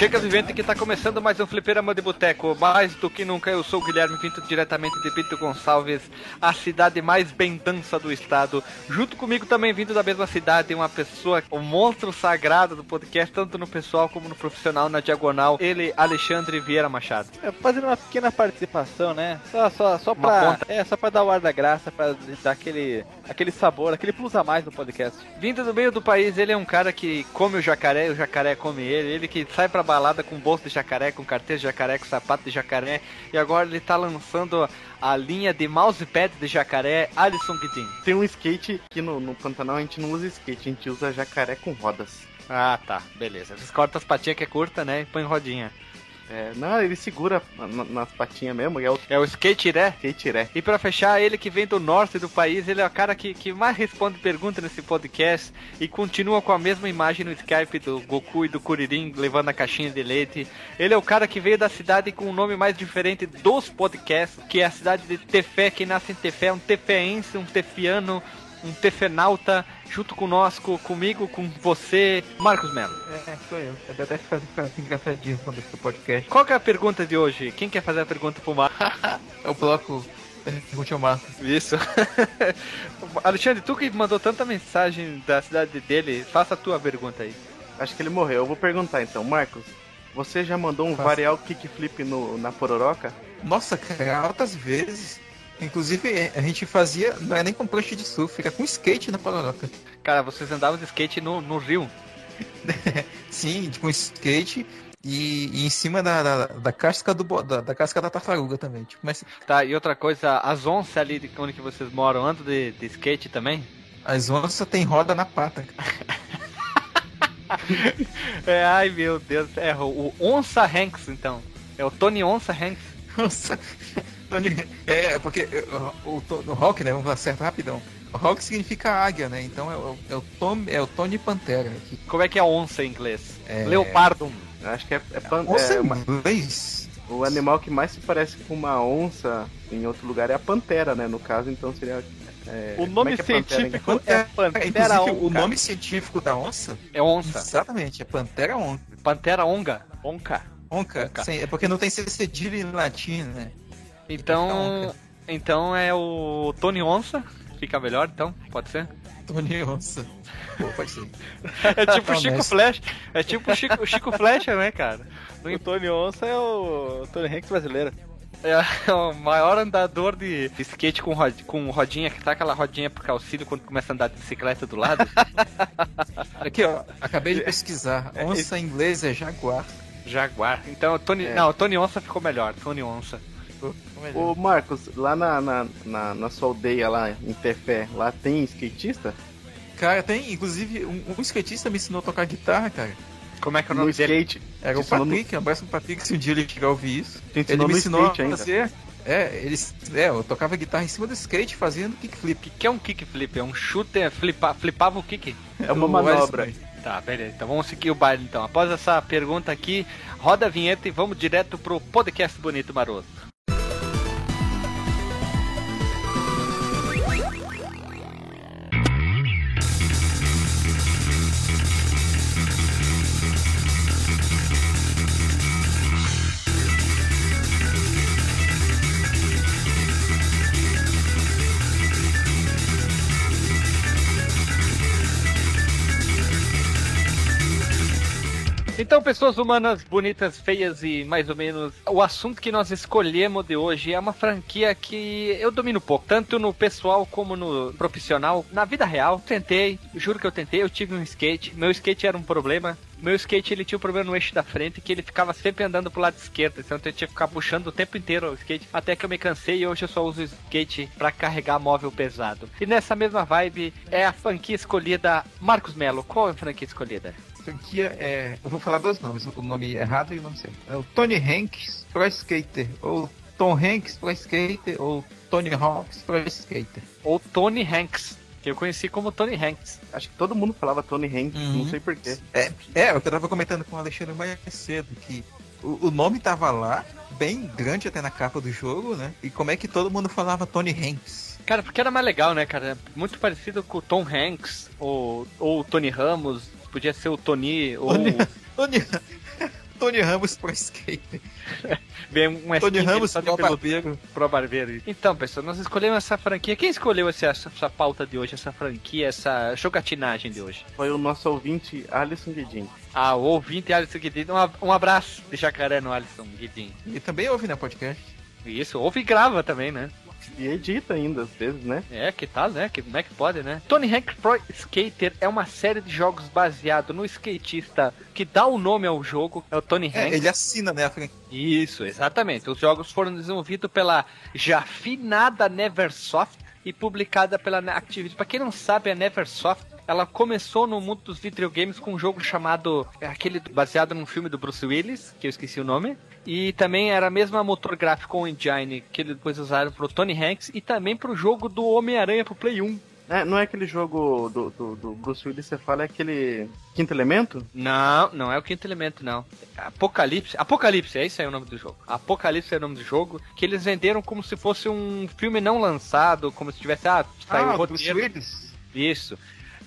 A Prochega Vivente que tá começando mais um Fliperama de Boteco. Mais do que nunca, eu sou o Guilherme Pinto, diretamente de Pinto Gonçalves, a cidade mais bem dança do estado. Junto comigo também, vindo da mesma cidade, uma pessoa, o um monstro sagrado do podcast, tanto no pessoal como no profissional, na diagonal, ele, Alexandre Vieira Machado. É, fazendo uma pequena participação, né? Só, só, só pra, é, só pra dar o ar da graça, pra dar aquele, aquele sabor, aquele plus a mais no podcast. Vindo do meio do país, ele é um cara que come o jacaré, o jacaré come ele, ele que sai pra balada com bolsa de jacaré, com carteira de jacaré, com sapato de jacaré, e agora ele tá lançando a linha de mousepad de jacaré, Alisson Guidin. Tem um skate que no, no Pantanal a gente não usa skate, a gente usa jacaré com rodas. Ah, tá, beleza. Eles cortam as patinhas que é curta, né, e põe rodinha. É, não, ele segura nas patinhas mesmo. É o, é o skate né? Skate né? E para fechar, ele que vem do norte do país, ele é o cara que, que mais responde perguntas nesse podcast e continua com a mesma imagem no Skype do Goku e do Kuririn levando a caixinha de leite. Ele é o cara que veio da cidade com o nome mais diferente dos podcasts, que é a cidade de Tefé, que nasce em Tefé, um tefeense, um tefiano, um tefenauta junto conosco, comigo, com você, Marcos Melo. É, sou eu. Eu detesto fazer assim engraçadinho quando esse podcast. Qual que é a pergunta de hoje? Quem quer fazer a pergunta pro Marcos? é o bloco Pergunte ao Marcos. Isso. Alexandre, tu que mandou tanta mensagem da cidade dele, faça a tua pergunta aí. Acho que ele morreu. Eu vou perguntar então. Marcos, você já mandou um Faça. varial kickflip no, na pororoca? Nossa, cara, altas vezes. Inclusive, a gente fazia, não é nem com prancha de surf, fica com skate na Pororoca. Cara, vocês andavam de skate no, no rio? Sim, com skate e, e, em cima da, da, da casca do da, da, casca da tartaruga também. Tipo, mas... Tá, e outra coisa, as onças ali de onde que vocês moram andam de, de skate também? As onças tem roda na pata. é, ai meu Deus, é o, o Onça Hanks então. É o Tony Onça Hanks. Onça. É, porque o, o, o rock, né? Vamos falar certo rapidão. Rock significa águia, né? Então é o, é o, Tom, é o Tony Pantera. Aqui. Como é que é onça em inglês? É... Leopardum. Acho que é, é, pan... onça é inglês. O animal que mais se parece com uma onça em outro lugar é a pantera, né? No caso, então seria. É... O nome é científico pantera, é pantera, onca. O nome científico da onça é onça. Exatamente, é pantera onca. Pantera onga. Onca. Onca. onca. Sim, é porque não tem cedilha em latim, né? Então, então é o Tony Onça, fica melhor, então, pode ser? Tony Onça. Pô, pode ser. é tipo Chico Flash, é tipo Chico, Chico Flecha, né, cara? O Tony Onça é o Tony Hanks brasileiro. É o maior andador de skate com, rod, com rodinha, que tá aquela rodinha pro calcílio quando começa a andar de bicicleta do lado. Aqui, ó, acabei de pesquisar. Onça em inglês é jaguar. Jaguar. Então, Tony, é. não, Tony Onça ficou melhor. Tony Onça. Ô Marcos, lá na, na, na, na, sua aldeia lá em Tefé, lá tem skatista? Cara, tem, inclusive um, um, skatista me ensinou a tocar guitarra, cara. Como é que é o nome no dele? skate? Era o Patrick, no... abraço pro Patrick se um dia ele chegar a ouvir isso. Ele me ensinou a fazer. Ainda. É, eles, é, eu tocava guitarra em cima do skate fazendo kickflip. O que, que é um kickflip? É um chute, flipa, flipava o kick? É uma manobra. Tá, beleza. Então vamos seguir o baile então. Após essa pergunta aqui, roda a vinheta e vamos direto pro podcast bonito maroto. Então, pessoas humanas bonitas, feias e mais ou menos, o assunto que nós escolhemos de hoje é uma franquia que eu domino pouco, tanto no pessoal como no profissional. Na vida real, tentei, juro que eu tentei, eu tive um skate, meu skate era um problema, meu skate ele tinha um problema no eixo da frente que ele ficava sempre andando pro lado esquerdo, então eu tinha que ficar puxando o tempo inteiro o skate, até que eu me cansei e hoje eu só uso o skate para carregar móvel pesado. E nessa mesma vibe é a franquia escolhida Marcos Melo. Qual é a franquia escolhida? Franquia é. Eu vou falar dois nomes, o nome errado e o nome certo. É o Tony Hanks Pro Skater, ou Tom Hanks Pro Skater, ou Tony Hawks Pro Skater. Ou Tony Hanks. Que eu conheci como Tony Hanks. Acho que todo mundo falava Tony Hanks, uhum. não sei porquê. É, é, eu tava comentando com o Alexandre mais cedo que o, o nome tava lá, bem grande até na capa do jogo, né? E como é que todo mundo falava Tony Hanks? Cara, porque era mais legal, né, cara? Muito parecido com o Tom Hanks ou, ou o Tony Ramos, podia ser o Tony ou. Tony, Tony Ramos pro skate. Vem um Tony Ramos só pro pelo- barbeiro. pro barbeiro. Então, pessoal, nós escolhemos essa franquia. Quem escolheu essa, essa pauta de hoje, essa franquia, essa jogatinagem de hoje? Foi o nosso ouvinte Alisson Guedin. Ah, o ouvinte Alisson Guedin. Um, um abraço de jacaré no Alisson Guedin. E também ouve na podcast. Isso, ouve e grava também, né? E edita ainda, às vezes, né? É, que tal, né? Que, como é que pode, né? Tony Hawk Pro Skater é uma série de jogos baseado no skatista que dá o nome ao jogo, é o Tony É, Hawk. ele assina, né. Isso, exatamente. Os jogos foram desenvolvidos pela já finada Neversoft e publicada pela Activision. Pra quem não sabe, a Neversoft ela começou no mundo dos videogames com um jogo chamado é aquele baseado num filme do Bruce Willis, que eu esqueci o nome. E também era a mesma motor gráfico engine que eles depois usaram pro Tony Hanks e também pro jogo do Homem-Aranha pro Play 1. É, não é aquele jogo do, do, do Bruce Willis, você fala, é aquele Quinto Elemento? Não, não é o quinto elemento, não. Apocalipse. Apocalipse, é isso aí o nome do jogo. Apocalipse é o nome do jogo, que eles venderam como se fosse um filme não lançado, como se tivesse, ah, saiu o Ah, Bruce roteiro. Willis. Isso.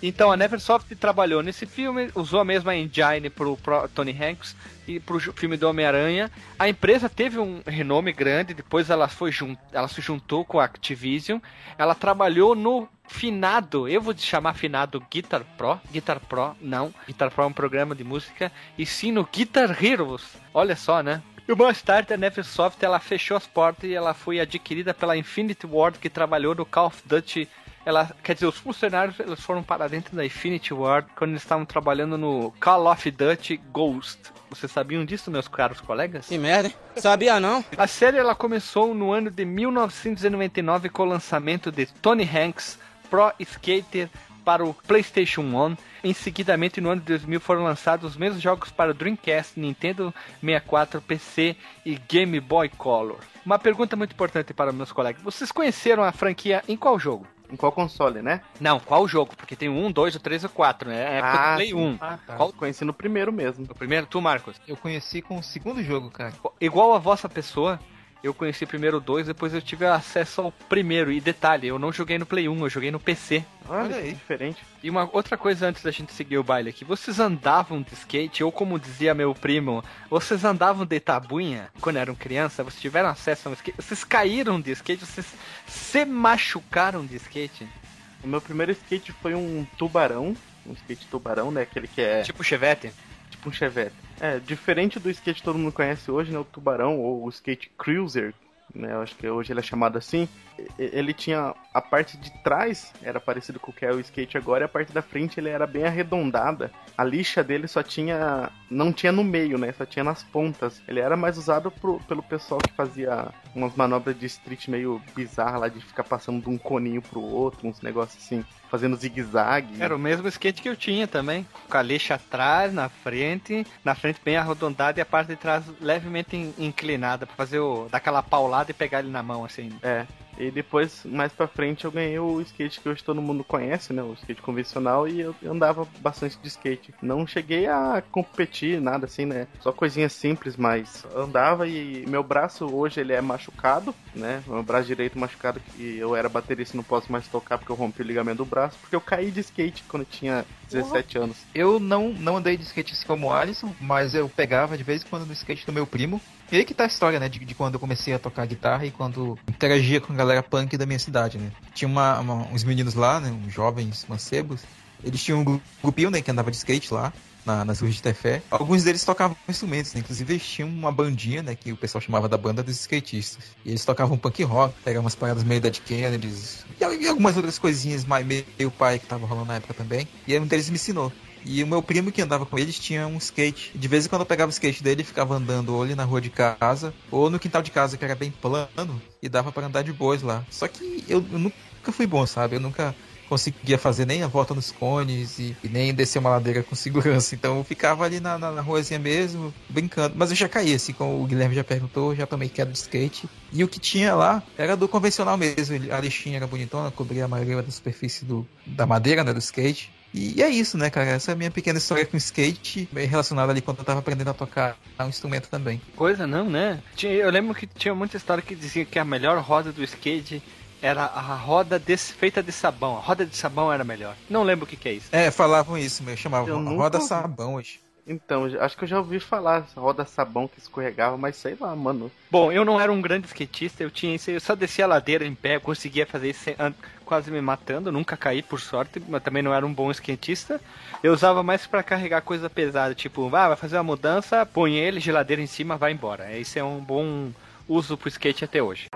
Então a Neversoft trabalhou nesse filme, usou a mesma engine pro, pro Tony Hanks e pro filme do Homem-Aranha. A empresa teve um renome grande, depois ela foi jun- ela se juntou com a Activision. Ela trabalhou no finado, eu vou chamar finado Guitar Pro, Guitar Pro, não, Guitar Pro é um programa de música, e sim no Guitar Heroes. Olha só, né? E mais tarde a Neversoft ela fechou as portas e ela foi adquirida pela Infinity Ward que trabalhou no Call of Duty ela, quer dizer, os funcionários eles foram para dentro da Infinity Ward quando eles estavam trabalhando no Call of Duty Ghost. Vocês sabiam disso, meus caros colegas? Que merda, hein? Sabia não? A série ela começou no ano de 1999 com o lançamento de Tony Hanks Pro Skater para o PlayStation 1. Em seguidamente, no ano de 2000, foram lançados os mesmos jogos para o Dreamcast, Nintendo 64, PC e Game Boy Color. Uma pergunta muito importante para meus colegas: vocês conheceram a franquia em qual jogo? Em qual console, né? Não, qual jogo? Porque tem 1, 2, o 3 e o 4, né? É época do Play sim. 1. Ah, tá. Qual- Conheci no primeiro mesmo. O primeiro, tu, Marcos. Eu conheci com o segundo jogo, cara. Igual a vossa pessoa, eu conheci primeiro o 2, depois eu tive acesso ao primeiro. E detalhe, eu não joguei no Play 1, eu joguei no PC. Olha, aí. diferente. E uma outra coisa antes da gente seguir o baile aqui, vocês andavam de skate, ou como dizia meu primo, vocês andavam de tabuinha quando eram criança, vocês tiveram acesso a um skate, vocês caíram de skate, vocês se machucaram de skate? O meu primeiro skate foi um tubarão. Um skate tubarão, né? Aquele que é Tipo chevette? Um chevette. É, diferente do skate que todo mundo conhece hoje, né? O tubarão ou o skate cruiser, né? Eu acho que hoje ele é chamado assim. Ele tinha a parte de trás, era parecido com o que é o skate agora, e a parte da frente ele era bem arredondada. A lixa dele só tinha. não tinha no meio, né? Só tinha nas pontas. Ele era mais usado pro- pelo pessoal que fazia umas manobras de street meio bizarras lá, de ficar passando de um coninho pro outro, uns negócios assim, fazendo zigue-zague. Era o mesmo skate que eu tinha também. Com a lixa atrás, na frente, na frente bem arredondada e a parte de trás levemente in- inclinada, pra fazer o. dar aquela paulada e pegar ele na mão, assim. É. E depois, mais pra frente, eu ganhei o skate que hoje todo mundo conhece, né? O skate convencional, e eu andava bastante de skate. Não cheguei a competir, nada assim, né? Só coisinhas simples, mas andava e meu braço hoje ele é machucado, né? Meu braço direito machucado, que eu era baterista e não posso mais tocar porque eu rompi o ligamento do braço, porque eu caí de skate quando eu tinha 17 anos. Eu não, não andei de skate assim como o Alisson, mas eu pegava de vez em quando no skate do meu primo. E aí que tá a história, né? De, de quando eu comecei a tocar guitarra e quando interagia com a galera punk da minha cidade, né? Tinha uma, uma- uns meninos lá, né? Uns jovens mancebos. Eles tinham um gru- grupinho, né? Que andava de skate lá. Na, nas ruas de Tefé. Alguns deles tocavam instrumentos, né? Inclusive eles tinham uma bandinha, né? Que o pessoal chamava da banda dos skatistas. E eles tocavam punk rock, pegavam umas paradas meio Dead Kennedys. E, algumas outras coisinhas mais meio pai que tava rolando na época também. E um deles me ensinou. E o meu primo que andava com eles tinha um skate. De vez em quando eu pegava o skate dele e ficava andando ou ali na rua de casa, ou no quintal de casa que era bem plano, e dava para andar de boas lá. Só que eu, eu nunca fui bom, sabe? Eu nunca conseguia fazer nem a volta nos cones e, e nem descer uma ladeira com segurança. Então eu ficava ali na, na, na ruazinha mesmo, brincando. Mas eu já caí, assim, como o Guilherme já perguntou, já tomei queda de skate. E o que tinha lá era do convencional mesmo. A lixinha era bonitona, cobria a maioria da superfície do, da madeira, né, do skate. E é isso, né, cara? Essa é a minha pequena história com skate, relacionada ali quando eu tava aprendendo a tocar um instrumento também. Coisa não, né? Eu lembro que tinha muita história que dizia que a melhor roda do skate era a roda desfeita de sabão. A roda de sabão era melhor. Não lembro o que, que é isso. É, falavam isso, meu, chamavam nunca roda sabão hoje. Então, acho que eu já ouvi falar roda sabão que escorregava, mas sei lá, mano. Bom, eu não era um grande skatista, eu tinha isso, eu só descia a ladeira em pé, eu conseguia fazer isso quase me matando, nunca caí por sorte, mas também não era um bom skatista. Eu usava mais para carregar coisa pesada, tipo, ah, vai fazer uma mudança, põe ele, geladeira em cima, vai embora. Esse é um bom uso pro skate até hoje.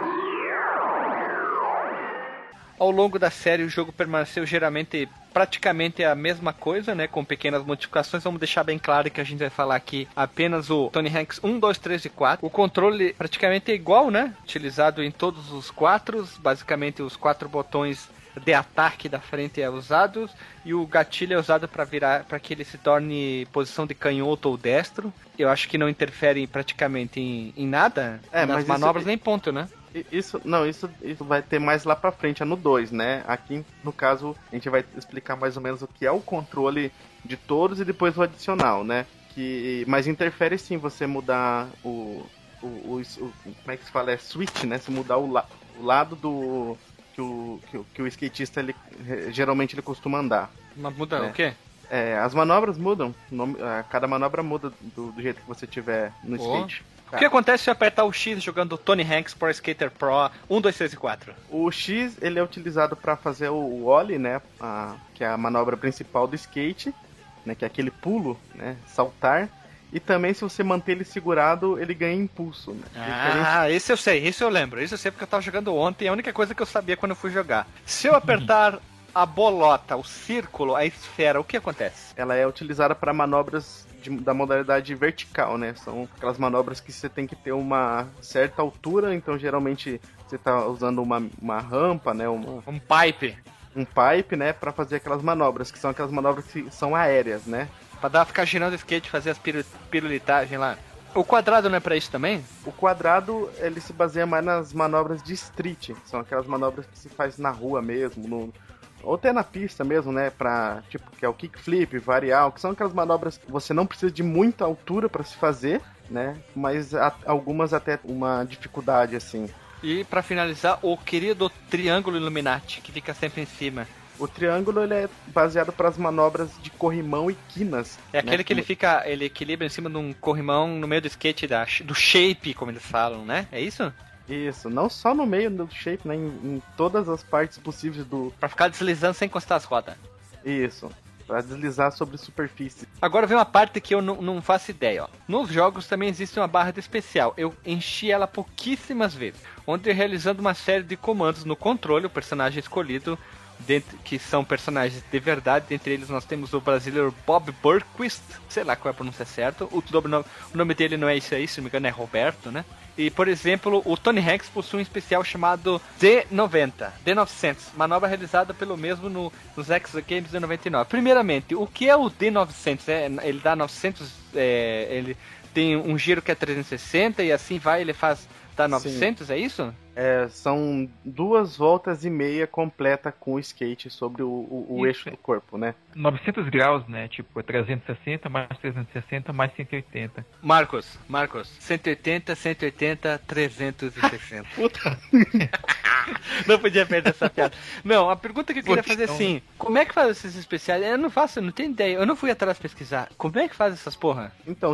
Ao longo da série, o jogo permaneceu geralmente praticamente a mesma coisa, né? Com pequenas modificações. Vamos deixar bem claro que a gente vai falar aqui apenas o Tony Hanks 1, 2, 3 e 4. O controle praticamente é igual, né? Utilizado em todos os quatro. Basicamente, os quatro botões de ataque da frente é usado e o gatilho é usado para virar para que ele se torne posição de canhoto ou destro. Eu acho que não interfere praticamente em, em nada é, nas manobras isso... nem ponto, né? Isso, não, isso, isso vai ter mais lá pra frente, é no 2, né? Aqui, no caso, a gente vai explicar mais ou menos o que é o controle de todos e depois o adicional, né? Que, mas interfere sim você mudar o, o, o, o como é que se fala? É switch, né? Se mudar o, la, o lado do que o, que que o skatista ele, geralmente ele costuma andar. Mas muda né? o quê? É, as manobras mudam. Cada manobra muda do, do jeito que você tiver no oh. skate. O que acontece se apertar o X jogando Tony Hanks Pro Skater Pro 1, 2, 3 e 4? O X ele é utilizado para fazer o ollie, né? A, que é a manobra principal do skate, né? Que é aquele pulo, né? Saltar. E também, se você manter ele segurado, ele ganha impulso. Né? Ah, esse eu sei, esse eu lembro. Esse eu sei porque eu tava jogando ontem. É a única coisa que eu sabia quando eu fui jogar. Se eu apertar a bolota, o círculo, a esfera, o que acontece? Ela é utilizada para manobras de, da modalidade vertical, né? São aquelas manobras que você tem que ter uma certa altura, então geralmente você está usando uma, uma rampa, né? Uma, um pipe. Um pipe, né? Para fazer aquelas manobras, que são aquelas manobras que são aéreas, né? Pra dar, ficar girando o skate, fazer as pirulitagens lá. O quadrado não é pra isso também? O quadrado, ele se baseia mais nas manobras de street. São aquelas manobras que se faz na rua mesmo, no, ou até na pista mesmo, né? Pra, tipo, que é o kickflip, varial, que são aquelas manobras que você não precisa de muita altura para se fazer, né? Mas algumas até uma dificuldade, assim. E para finalizar, o querido triângulo Illuminati, que fica sempre em cima. O triângulo ele é baseado para as manobras de corrimão e quinas. É aquele né? que ele fica, ele equilibra em cima de um corrimão no meio do skate da, do shape, como eles falam, né? É isso? Isso, não só no meio do shape, né? Em, em todas as partes possíveis do. Pra ficar deslizando sem encostar as rodas. Isso para deslizar sobre superfície. Agora vem uma parte que eu não faço ideia. Ó. Nos jogos também existe uma barra de especial. Eu enchi ela pouquíssimas vezes, onde realizando uma série de comandos no controle, o personagem escolhido dentro, que são personagens de verdade. Dentre eles nós temos o brasileiro Bob Burquist, sei lá qual é a pronúncia certa. O, o nome dele não é isso aí, se não me engano é Roberto, né? E, por exemplo, o Tony Hanks possui um especial chamado D90, D900, manobra realizada pelo mesmo no, nos X Games de 99. Primeiramente, o que é o D900? É, ele dá 900, é, ele tem um giro que é 360 e assim vai, ele faz Tá 900, Sim. é isso? É, são duas voltas e meia completa com o skate sobre o, o, o eixo do corpo, né? 900 graus, né? Tipo, 360 mais 360 mais 180. Marcos, Marcos, 180, 180, 360. Puta. não podia perder essa piada. Não, a pergunta que eu queria fazer é assim: como é que faz esses especiais? Eu não faço, eu não tenho ideia. Eu não fui atrás pesquisar. Como é que faz essas porra? Então,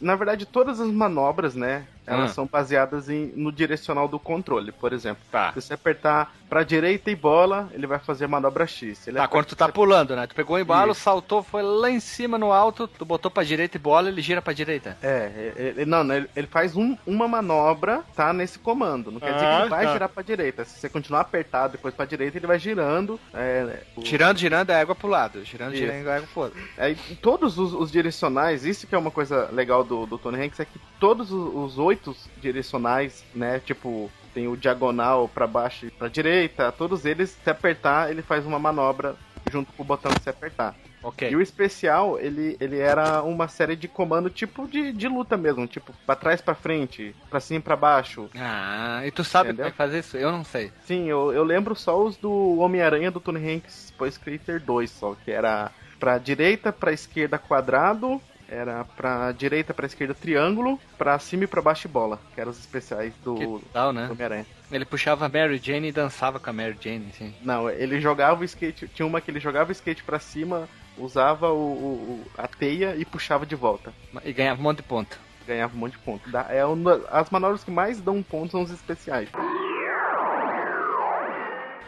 na verdade, todas as manobras, né? Elas ah. são baseadas em, no direcional do controle, por exemplo. Tá. Se você apertar pra direita e bola, ele vai fazer a manobra X. Ele tá, quando tu tá pulando, né? Tu pegou o embalo, Isso. saltou, foi lá em cima no alto, tu botou pra direita e bola, ele gira pra direita. É, ele, não, ele, ele faz um, uma manobra, tá, nesse comando. Não quer ah, dizer que ele vai tá. girar pra direita. Se você continuar apertado depois pra direita, ele vai girando. É, o... Girando, girando, é água pro lado. Girando, isso. girando, é água pro lado. É, todos os, os, direcionais, isso que é uma coisa legal do, do Tony Hanks, é que todos os oito direcionais, né, tipo tem o diagonal para baixo e para direita, todos eles, se apertar, ele faz uma manobra junto com o botão que se apertar. Okay. E o especial, ele, ele era uma série de comando tipo de, de luta mesmo, tipo, pra trás pra frente, pra cima e pra baixo. Ah, e tu sabe Entendeu? como é que faz isso? Eu não sei. Sim, eu, eu lembro só os do Homem-Aranha do Tony Hanks Pro Skater 2, só, que era pra direita, pra esquerda quadrado, era pra direita, pra esquerda, triângulo, pra cima e pra baixo bola, que eram os especiais do, tal, né? do Homem-Aranha. Ele puxava a Mary Jane e dançava com a Mary Jane, assim. Não, ele jogava o skate, tinha uma que ele jogava o skate pra cima, usava o, o, a teia e puxava de volta. E ganhava um monte de ponto. Ganhava um monte de ponto. É uma, as manobras que mais dão pontos são os especiais.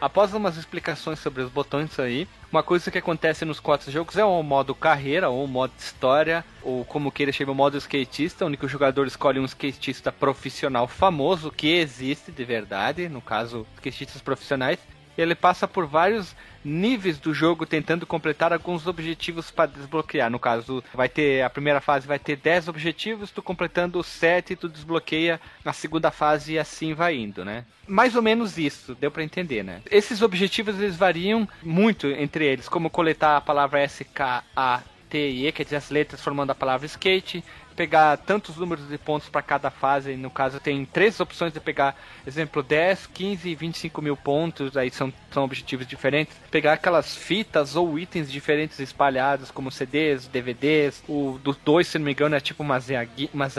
Após umas explicações sobre os botões aí, uma coisa que acontece nos quatro jogos é o modo carreira, ou o modo história, ou como queira chamar o modo skatista, onde o jogador escolhe um skatista profissional famoso, que existe de verdade, no caso, skatistas profissionais, ele passa por vários níveis do jogo tentando completar alguns objetivos para desbloquear. No caso, vai ter a primeira fase vai ter 10 objetivos, tu completando os 7, tu desbloqueia a segunda fase e assim vai indo, né? Mais ou menos isso, deu para entender, né? Esses objetivos eles variam muito entre eles, como coletar a palavra S K A T e E, quer dizer as letras formando a palavra skate, pegar tantos números de pontos para cada fase. No caso, tem três opções de pegar, exemplo, 10, 15 e 25 mil pontos. Aí são, são objetivos diferentes. Pegar aquelas fitas ou itens diferentes espalhados, como CDs, DVDs. O dos dois, se não me engano, é tipo umas, umas.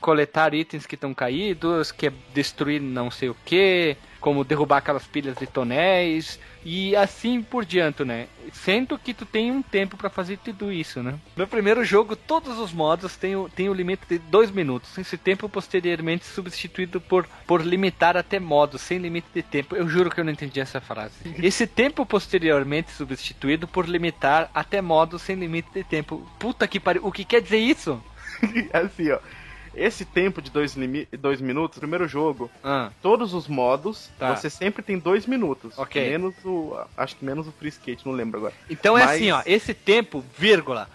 Coletar itens que estão caídos, que é destruir não sei o que como derrubar aquelas pilhas de tonéis e assim por diante, né? Sendo que tu tem um tempo para fazer tudo isso, né? No primeiro jogo, todos os modos têm o, têm o limite de dois minutos. Esse tempo posteriormente substituído por, por limitar até modos, sem limite de tempo. Eu juro que eu não entendi essa frase. Esse tempo posteriormente substituído por limitar até modos sem limite de tempo. Puta que pariu, o que quer dizer isso? assim, ó. Esse tempo de dois, dois minutos, primeiro jogo, ah. todos os modos, tá. você sempre tem dois minutos. Ok. Menos o. Acho que menos o free skate, não lembro agora. Então Mas... é assim, ó. Esse tempo, vírgula,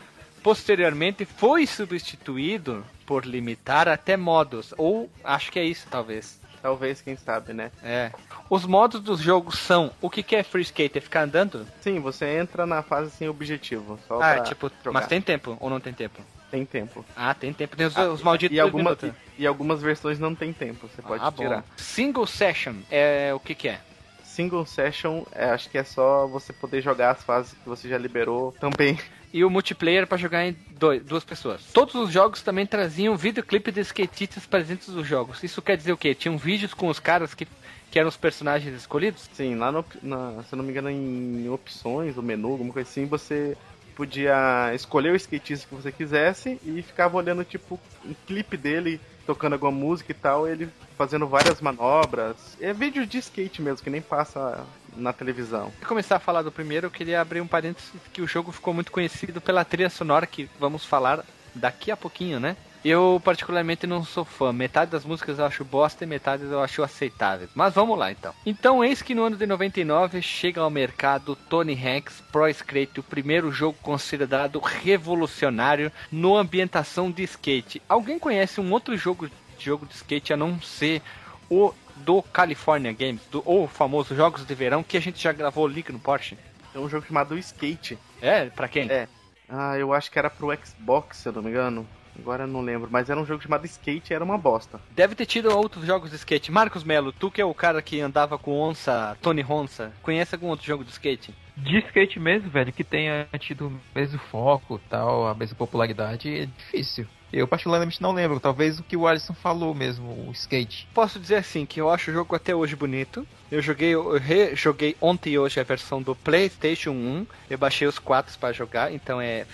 posteriormente foi substituído por limitar até modos. Ou acho que é isso, talvez. Talvez, quem sabe, né? É. Os modos dos jogos são o que, que é free skate? É ficar andando? Sim, você entra na fase sem objetivo. Ah, tipo, jogar. mas tem tempo ou não tem tempo? Tem tempo. Ah, tem tempo. Tem os, ah, os malditos e, alguma, e, e, algumas versões não tem tempo. Você pode ah, tirar. Bom. Single session é o que, que é? Single session, é, acho que é só você poder jogar as fases que você já liberou também. E o multiplayer para jogar em dois, duas pessoas. Todos os jogos também traziam videoclipe de skatistas presentes nos jogos. Isso quer dizer o quê? Tinham vídeos com os caras que que eram os personagens escolhidos? Sim, lá no, na, se eu não me engano, em opções, o menu, alguma coisa assim, você podia escolher o skatista que você quisesse e ficava olhando, tipo, um clipe dele tocando alguma música e tal, ele fazendo várias manobras. É vídeo de skate mesmo, que nem passa na televisão. Pra começar a falar do primeiro, eu queria abrir um parênteses que o jogo ficou muito conhecido pela trilha sonora que vamos falar daqui a pouquinho, né? Eu, particularmente, não sou fã. Metade das músicas eu acho bosta e metade eu acho aceitáveis. Mas vamos lá, então. Então, eis que no ano de 99 chega ao mercado Tony Hanks Pro Skate, o primeiro jogo considerado revolucionário no ambientação de skate. Alguém conhece um outro jogo, jogo de skate a não ser o do California Games, do, ou famoso Jogos de Verão, que a gente já gravou o link no Porsche? É um jogo chamado Skate. É? Pra quem? É. Ah, eu acho que era pro Xbox, se eu não me engano. Agora eu não lembro, mas era um jogo chamado Skate era uma bosta. Deve ter tido outros jogos de skate. Marcos Melo, tu que é o cara que andava com onça, Tony Honsa, conhece algum outro jogo de skate? De skate mesmo, velho, que tenha tido o mesmo foco tal, a mesma popularidade, é difícil. Eu particularmente não lembro, talvez o que o Alisson falou mesmo, o skate. Posso dizer assim, que eu acho o jogo até hoje bonito. Eu joguei, eu rejoguei ontem e hoje a versão do PlayStation 1. Eu baixei os quatro para jogar, então é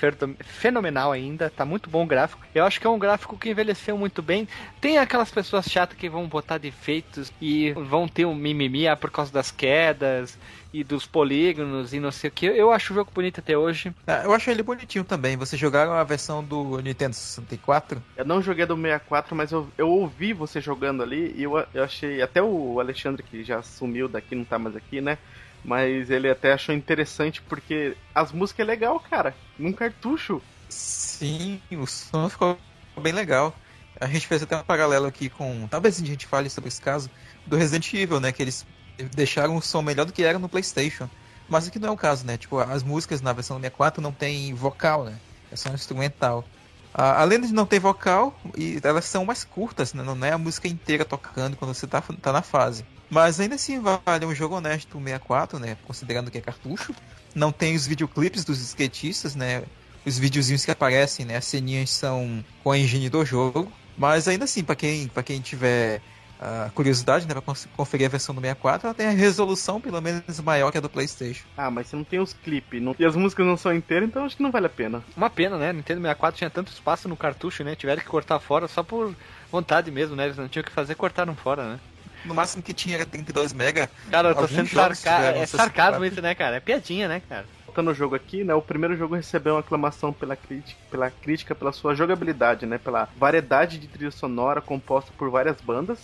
fenomenal ainda, tá muito bom o gráfico. Eu acho que é um gráfico que envelheceu muito bem. Tem aquelas pessoas chatas que vão botar defeitos e vão ter um mimimi ah, por causa das quedas e dos polígonos e não sei o que. Eu acho o jogo bonito até hoje. Ah, eu acho ele bonitinho também. Vocês jogaram a versão do Nintendo 64? Eu não joguei do 64, mas eu, eu ouvi você jogando ali e eu, eu achei. Até o Alexandre, que já sumiu daqui, não tá mais aqui, né? Mas ele até achou interessante porque as músicas é legal, cara. Num cartucho. Sim, o som ficou bem legal. A gente fez até um paralelo aqui com. Talvez a gente fale sobre esse caso do Resident Evil, né? Que eles deixaram o som melhor do que era no PlayStation. Mas aqui não é o caso, né? Tipo, as músicas na versão 64 não tem vocal, né? É só um instrumental. Ah, além de não ter vocal, e elas são mais curtas, né? Não é a música inteira tocando quando você tá, tá na fase. Mas ainda assim vale um jogo honesto 64, né? Considerando que é cartucho. Não tem os videoclipes dos skatistas, né? Os videozinhos que aparecem, né? As ceninhas são com a engine do jogo. Mas ainda assim, para quem, pra quem tiver a curiosidade, né, pra conferir a versão do 64, ela tem a resolução pelo menos maior que a do PlayStation. Ah, mas você não tem os clipes, não... e as músicas não são inteiras, então acho que não vale a pena. Uma pena, né? Nintendo 64 tinha tanto espaço no cartucho, né? Tiveram que cortar fora só por vontade mesmo, né? Eles não tinham o que fazer, cortaram fora, né? No máximo que tinha era 32 mega. Cara, eu tô sendo sarcasmo. É sarcasmo isso, né, cara? É piadinha, né, cara? Voltando o jogo aqui, né? O primeiro jogo recebeu uma aclamação pela crítica, pela crítica, pela sua jogabilidade, né? Pela variedade de trilha sonora composta por várias bandas.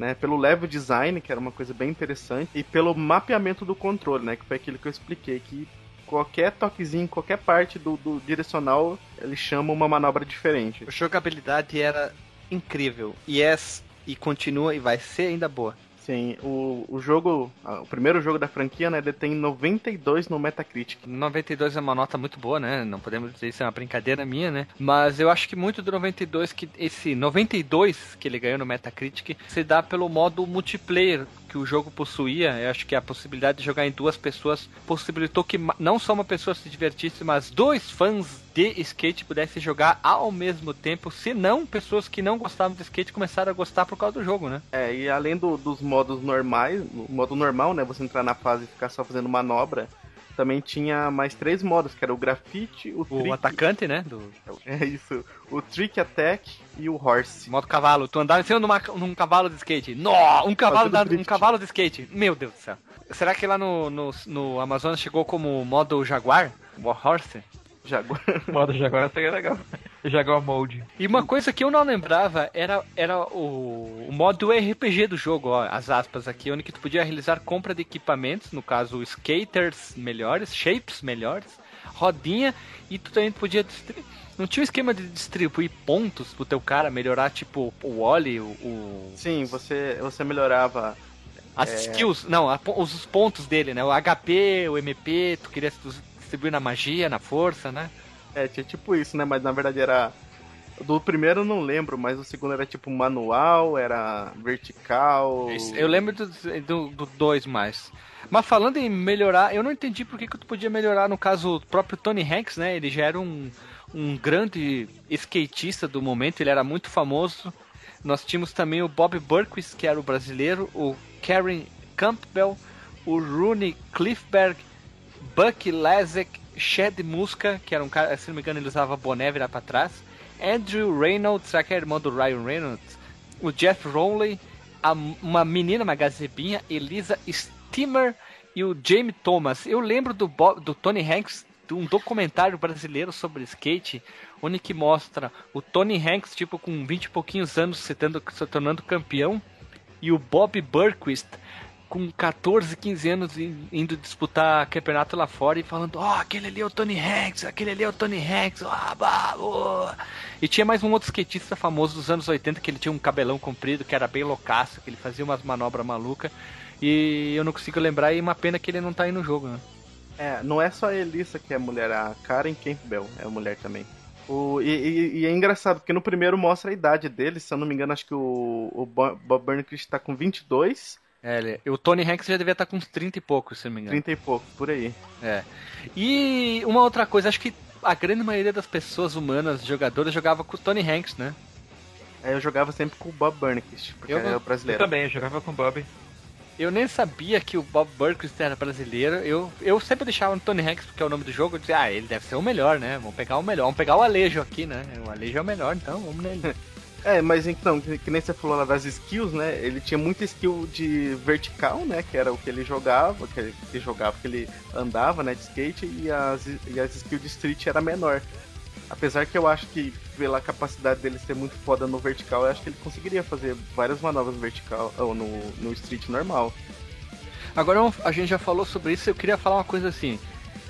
Né, pelo level design, que era uma coisa bem interessante, e pelo mapeamento do controle, né, que foi aquilo que eu expliquei, que qualquer toquezinho, qualquer parte do, do direcional, ele chama uma manobra diferente. A jogabilidade era incrível, e é e continua e vai ser ainda boa. Sim, o, o jogo, o primeiro jogo da franquia, né, ele tem 92 no Metacritic. 92 é uma nota muito boa, né? Não podemos dizer isso é uma brincadeira minha, né? Mas eu acho que muito do 92 que esse 92 que ele ganhou no Metacritic se dá pelo modo multiplayer que o jogo possuía, eu acho que a possibilidade de jogar em duas pessoas possibilitou que não só uma pessoa se divertisse, mas dois fãs de skate pudessem jogar ao mesmo tempo, se não pessoas que não gostavam de skate começaram a gostar por causa do jogo, né? É, e além do, dos modos normais, o modo normal, né, você entrar na fase e ficar só fazendo manobra, também tinha mais três modos, que era o grafite, o, o trick... atacante, né? Do... É isso. O trick attack e o horse. Modo cavalo. Tu andava em cima de uma, num cavalo de skate. Nó! Um cavalo, da, um cavalo de skate. Meu Deus do céu. Será que lá no, no, no Amazonas chegou como modo jaguar? War horse? Jaguar. modo Jaguar seria legal. Jaguar Mode. E uma coisa que eu não lembrava era, era o, o modo RPG do jogo, ó, as aspas aqui, onde que tu podia realizar compra de equipamentos, no caso skaters melhores, shapes melhores, rodinha, e tu também podia não tinha um esquema de distribuir pontos pro teu cara, melhorar tipo o Wally, o, o... Sim, você, você melhorava as é... skills, não, a, os pontos dele, né? O HP, o MP, tu queria distribuir na magia, na força, né? É, tinha tipo isso, né? Mas na verdade era. Do primeiro eu não lembro, mas o segundo era tipo manual, era vertical. Eu lembro do 2 do, dois mais. Mas falando em melhorar, eu não entendi por que, que tu podia melhorar, no caso, o próprio Tony Hanks, né? Ele já era um, um grande skatista do momento, ele era muito famoso. Nós tínhamos também o Bob Burquist, que era o brasileiro, o Karen Campbell, o Rooney Cliffberg, Buck Lasek, Chad Muska, que era um cara, se não me engano, ele usava boné virar pra trás. Andrew Reynolds, será que é irmão do Ryan Reynolds? O Jeff Rowley, a, uma menina, uma gazebinha, Elisa Steamer e o Jamie Thomas. Eu lembro do, Bob, do Tony Hanks, de um documentário brasileiro sobre skate, onde que mostra o Tony Hanks, tipo, com 20 e pouquinhos anos, se, tendo, se tornando campeão, e o Bob Burquist com 14, 15 anos indo disputar campeonato lá fora e falando, ó, oh, aquele ali é o Tony Hanks, aquele ali é o Tony Hanks, bah, oh. E tinha mais um outro skatista famoso dos anos 80 que ele tinha um cabelão comprido, que era bem loucaço, que ele fazia umas manobras malucas. E eu não consigo lembrar, e uma pena que ele não tá aí no jogo, né? É, não é só a Elissa que é mulher, a Karen Campbell é mulher também. O, e, e, e, é engraçado, porque no primeiro mostra a idade dele, se eu não me engano, acho que o, o Bob Burnquist tá com 22 é, o Tony Hanks já devia estar com uns 30 e poucos, se não me engano. 30 e poucos, por aí. É. E uma outra coisa, acho que a grande maioria das pessoas humanas, jogadoras, jogava com o Tony Hanks, né? É, eu jogava sempre com o Bob Burnquist, porque eu, era o brasileiro. Eu também, eu jogava com o Bob. Eu nem sabia que o Bob Burquist era brasileiro. Eu, eu sempre deixava no Tony Hanks, porque é o nome do jogo. Eu dizia, ah, ele deve ser o melhor, né? Vamos pegar o melhor. Vamos pegar o Alejo aqui, né? O Alejo é o melhor, então vamos nele. É, mas então, que, que, nem você falou lá das skills, né? Ele tinha muita skill de vertical, né? Que era o que ele jogava, que ele, que jogava, que ele andava, né? De skate, e as, e as skills de street era menor. Apesar que eu acho que, pela capacidade dele ser muito foda no vertical, eu acho que ele conseguiria fazer várias manobras no vertical, ou no, no street normal. Agora a gente já falou sobre isso, eu queria falar uma coisa assim.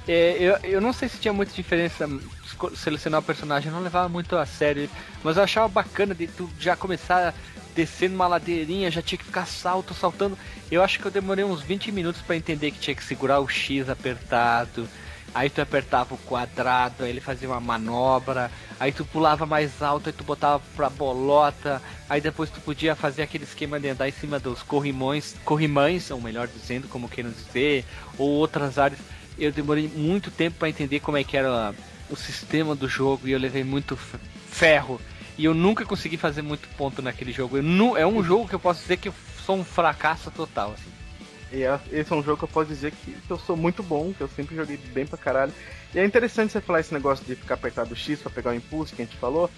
É, eu, eu não sei se tinha muita diferença selecionar o personagem, eu não levava muito a sério, mas eu achava bacana de tu já começar descendo uma ladeirinha, já tinha que ficar salto, saltando. Eu acho que eu demorei uns 20 minutos para entender que tinha que segurar o X apertado. Aí tu apertava o quadrado, aí ele fazia uma manobra, aí tu pulava mais alto, aí tu botava pra bolota, aí depois tu podia fazer aquele esquema de andar em cima dos corrimões, corrimães, ou melhor dizendo, como queiram dizer, ou outras áreas eu demorei muito tempo para entender como é que era o sistema do jogo e eu levei muito ferro. E eu nunca consegui fazer muito ponto naquele jogo. Eu nu, é um jogo que eu posso dizer que eu sou um fracasso total, assim. E é, esse é um jogo que eu posso dizer que, eu sou muito bom, que eu sempre joguei bem pra caralho. E é interessante você falar esse negócio de ficar apertado o X pra pegar o impulso que a gente falou,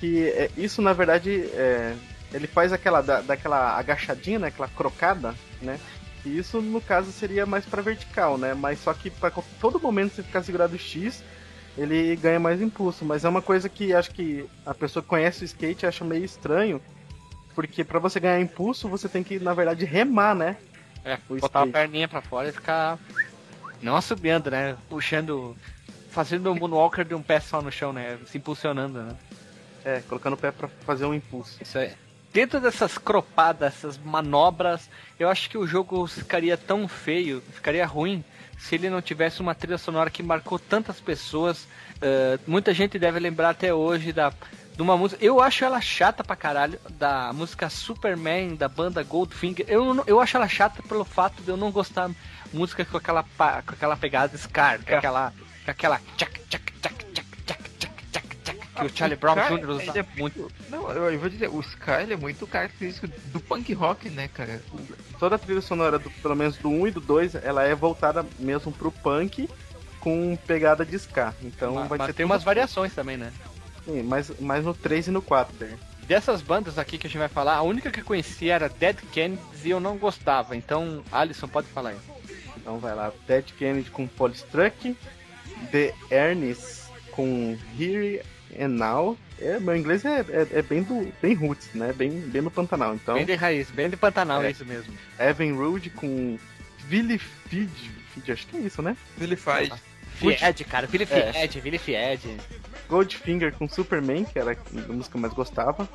que é, isso na verdade é, ele faz aquela da, daquela agachadinha, né, aquela crocada, né? Isso no caso seria mais para vertical, né? Mas só que para todo momento você ficar segurado o X, ele ganha mais impulso. Mas é uma coisa que acho que a pessoa que conhece o skate acha meio estranho, porque para você ganhar impulso você tem que na verdade remar, né? É, botar a perninha para fora e ficar não subindo, né? Puxando, fazendo um moonwalker de um pé só no chão, né? Se impulsionando, né? É, colocando o pé para fazer um impulso. Isso aí dentro dessas cropadas, essas manobras, eu acho que o jogo ficaria tão feio, ficaria ruim, se ele não tivesse uma trilha sonora que marcou tantas pessoas. Uh, muita gente deve lembrar até hoje da de uma música. Eu acho ela chata pra caralho, da música Superman, da banda Goldfinger. Eu, eu acho ela chata pelo fato de eu não gostar música com aquela, com aquela pegada Scar, com aquela. Com aquela. Tchac, tchac, que o Charlie Brown Jr. usa é muito. Não, eu vou dizer, o Sky é muito característico do punk rock, né, cara? Toda a trilha sonora, do, pelo menos do 1 e do 2, ela é voltada mesmo pro punk com pegada de ska. Então mas, vai mas tem umas variações também, né? Sim, mas, mas no 3 e no 4 dele. Dessas bandas aqui que a gente vai falar, a única que eu conhecia era Dead Kennedys e eu não gostava. Então, Alisson, pode falar aí. Então vai lá, Dead Kennedy com Polystruck, The Ernest com Here and Now. É, meu inglês é, é, é, bem do bem roots, né? Bem, bem no Pantanal. Então, bem de raiz, bem de Pantanal, é, é isso mesmo. Evan Rude com Billy Feed, acho que é isso, né? Billy Fied. Fied, cara, Billy Fied, é. Billy Fied. Goldfinger com Superman, que era a música que eu mais gostava.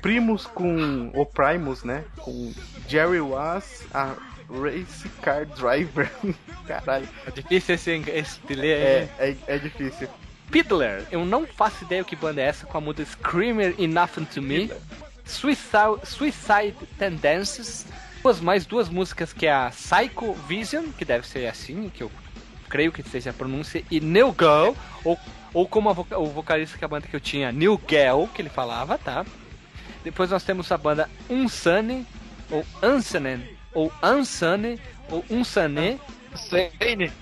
Primus com. O Primus, né? Com Jerry Was, a Race Car Driver. Caralho. É difícil esse, esse é, é, é difícil. Fiddler, eu não faço ideia o que banda é essa com a música Screamer e Nothing to Me. Suicide, Suicide Tendencies. Duas, mais duas músicas que é a Psycho Vision, que deve ser assim, que eu creio que seja a pronúncia, e New Girl, ou, ou como o vocalista que a banda que eu tinha, New Girl, que ele falava, tá? Depois nós temos a banda Unsane, ou Unsanen, ou Unsane, ou Unsane. Unsane.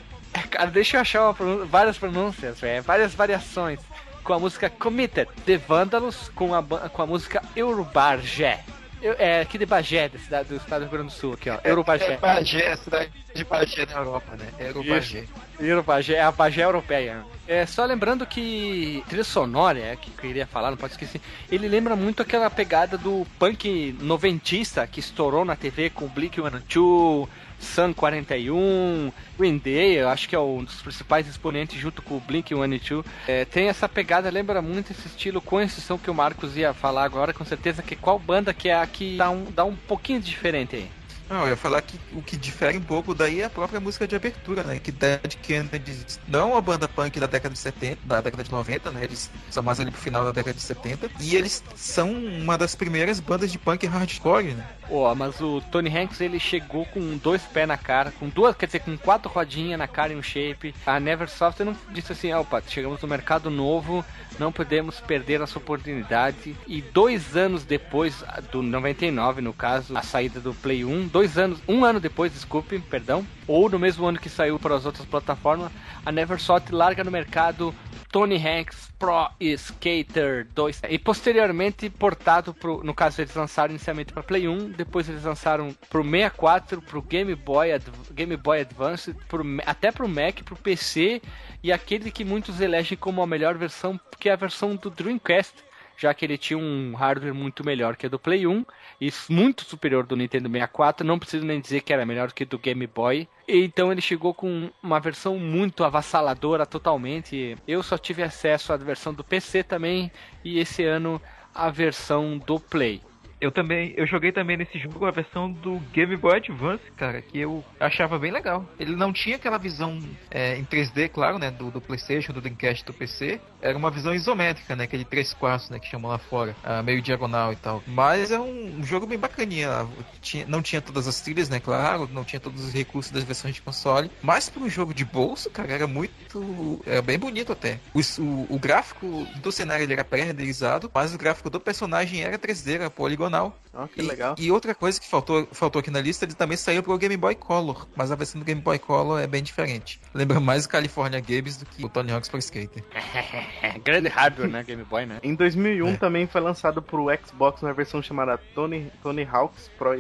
Cara, deixa eu achar pronúncia, várias pronúncias, véio, várias variações. Com a música Committed, The Vândalos, com a, com a música Eurobargé. É aqui de Bagé, da cidade do estado do Rio Grande do Sul, aqui, ó. É, Eurobagé. É Bagé, cidade de Bagé na Europa, né? É Eurobagé. Eurobagé, é a Bagé europeia. É, só lembrando que trilha sonora, é, que eu queria falar, não pode esquecer, ele lembra muito aquela pegada do punk noventista que estourou na TV com Blink 182, Sun 41, Green Day, eu acho que é um dos principais exponentes junto com o Blink 182. É, tem essa pegada, lembra muito esse estilo, com exceção que o Marcos ia falar agora, com certeza que qual banda que é a que dá um, dá um pouquinho diferente aí. Eu ia falar que o que difere um pouco daí é a própria música de abertura, né? Que Dead Kennedys não é uma banda punk da década de 70, da década de 90, né? Eles são mais ali pro final da década de 70. E eles são uma das primeiras bandas de punk hardcore, né? Pô, mas o Tony Hanks ele chegou com dois pés na cara, com duas, quer dizer, com quatro rodinhas na cara e um shape. A Neversoft não disse assim, opa, chegamos no mercado novo, não podemos perder essa oportunidade. E dois anos depois, do 99 no caso, a saída do Play 1, dois anos, um ano depois, desculpe, perdão, ou no mesmo ano que saiu para as outras plataformas, a Neversoft larga no mercado Tony Hanks Pro Skater 2 e posteriormente portado pro, no caso eles lançaram inicialmente para Play 1, depois eles lançaram pro 64, pro Game Boy, Game Boy Advance, pro, até pro Mac, pro PC e aquele que muitos elegem como a melhor versão, que é a versão do Dreamcast, já que ele tinha um hardware muito melhor que a do Play 1 e muito superior do Nintendo 64, não preciso nem dizer que era melhor que do Game Boy. E então ele chegou com uma versão muito avassaladora totalmente. Eu só tive acesso à versão do PC também e esse ano a versão do Play. Eu também, eu joguei também nesse jogo a versão do Game Boy Advance, cara, que eu achava bem legal. Ele não tinha aquela visão é, em 3D, claro, né, do, do PlayStation, do Dreamcast, do PC. Era uma visão isométrica, né, aquele 3 quartos, né, que chamam lá fora, uh, meio diagonal e tal. Mas é um, um jogo bem bacaninha. Tinha, não tinha todas as trilhas, né, claro, não tinha todos os recursos das versões de console. Mas para um jogo de bolso, cara, era muito, era bem bonito até. O, o, o gráfico do cenário ele era pré-renderizado, mas o gráfico do personagem era 3D, era poligonal. Oh, que e, legal. E outra coisa que faltou, faltou aqui na lista, ele também saiu pro Game Boy Color, mas a versão do Game Boy Color é bem diferente. Lembra mais o California Games do que o Tony Hawk's Pro Skater. Grande hardware, né? Game Boy, né? Em 2001 é. também foi lançado pro Xbox uma versão chamada Tony, Tony Hawk's Pro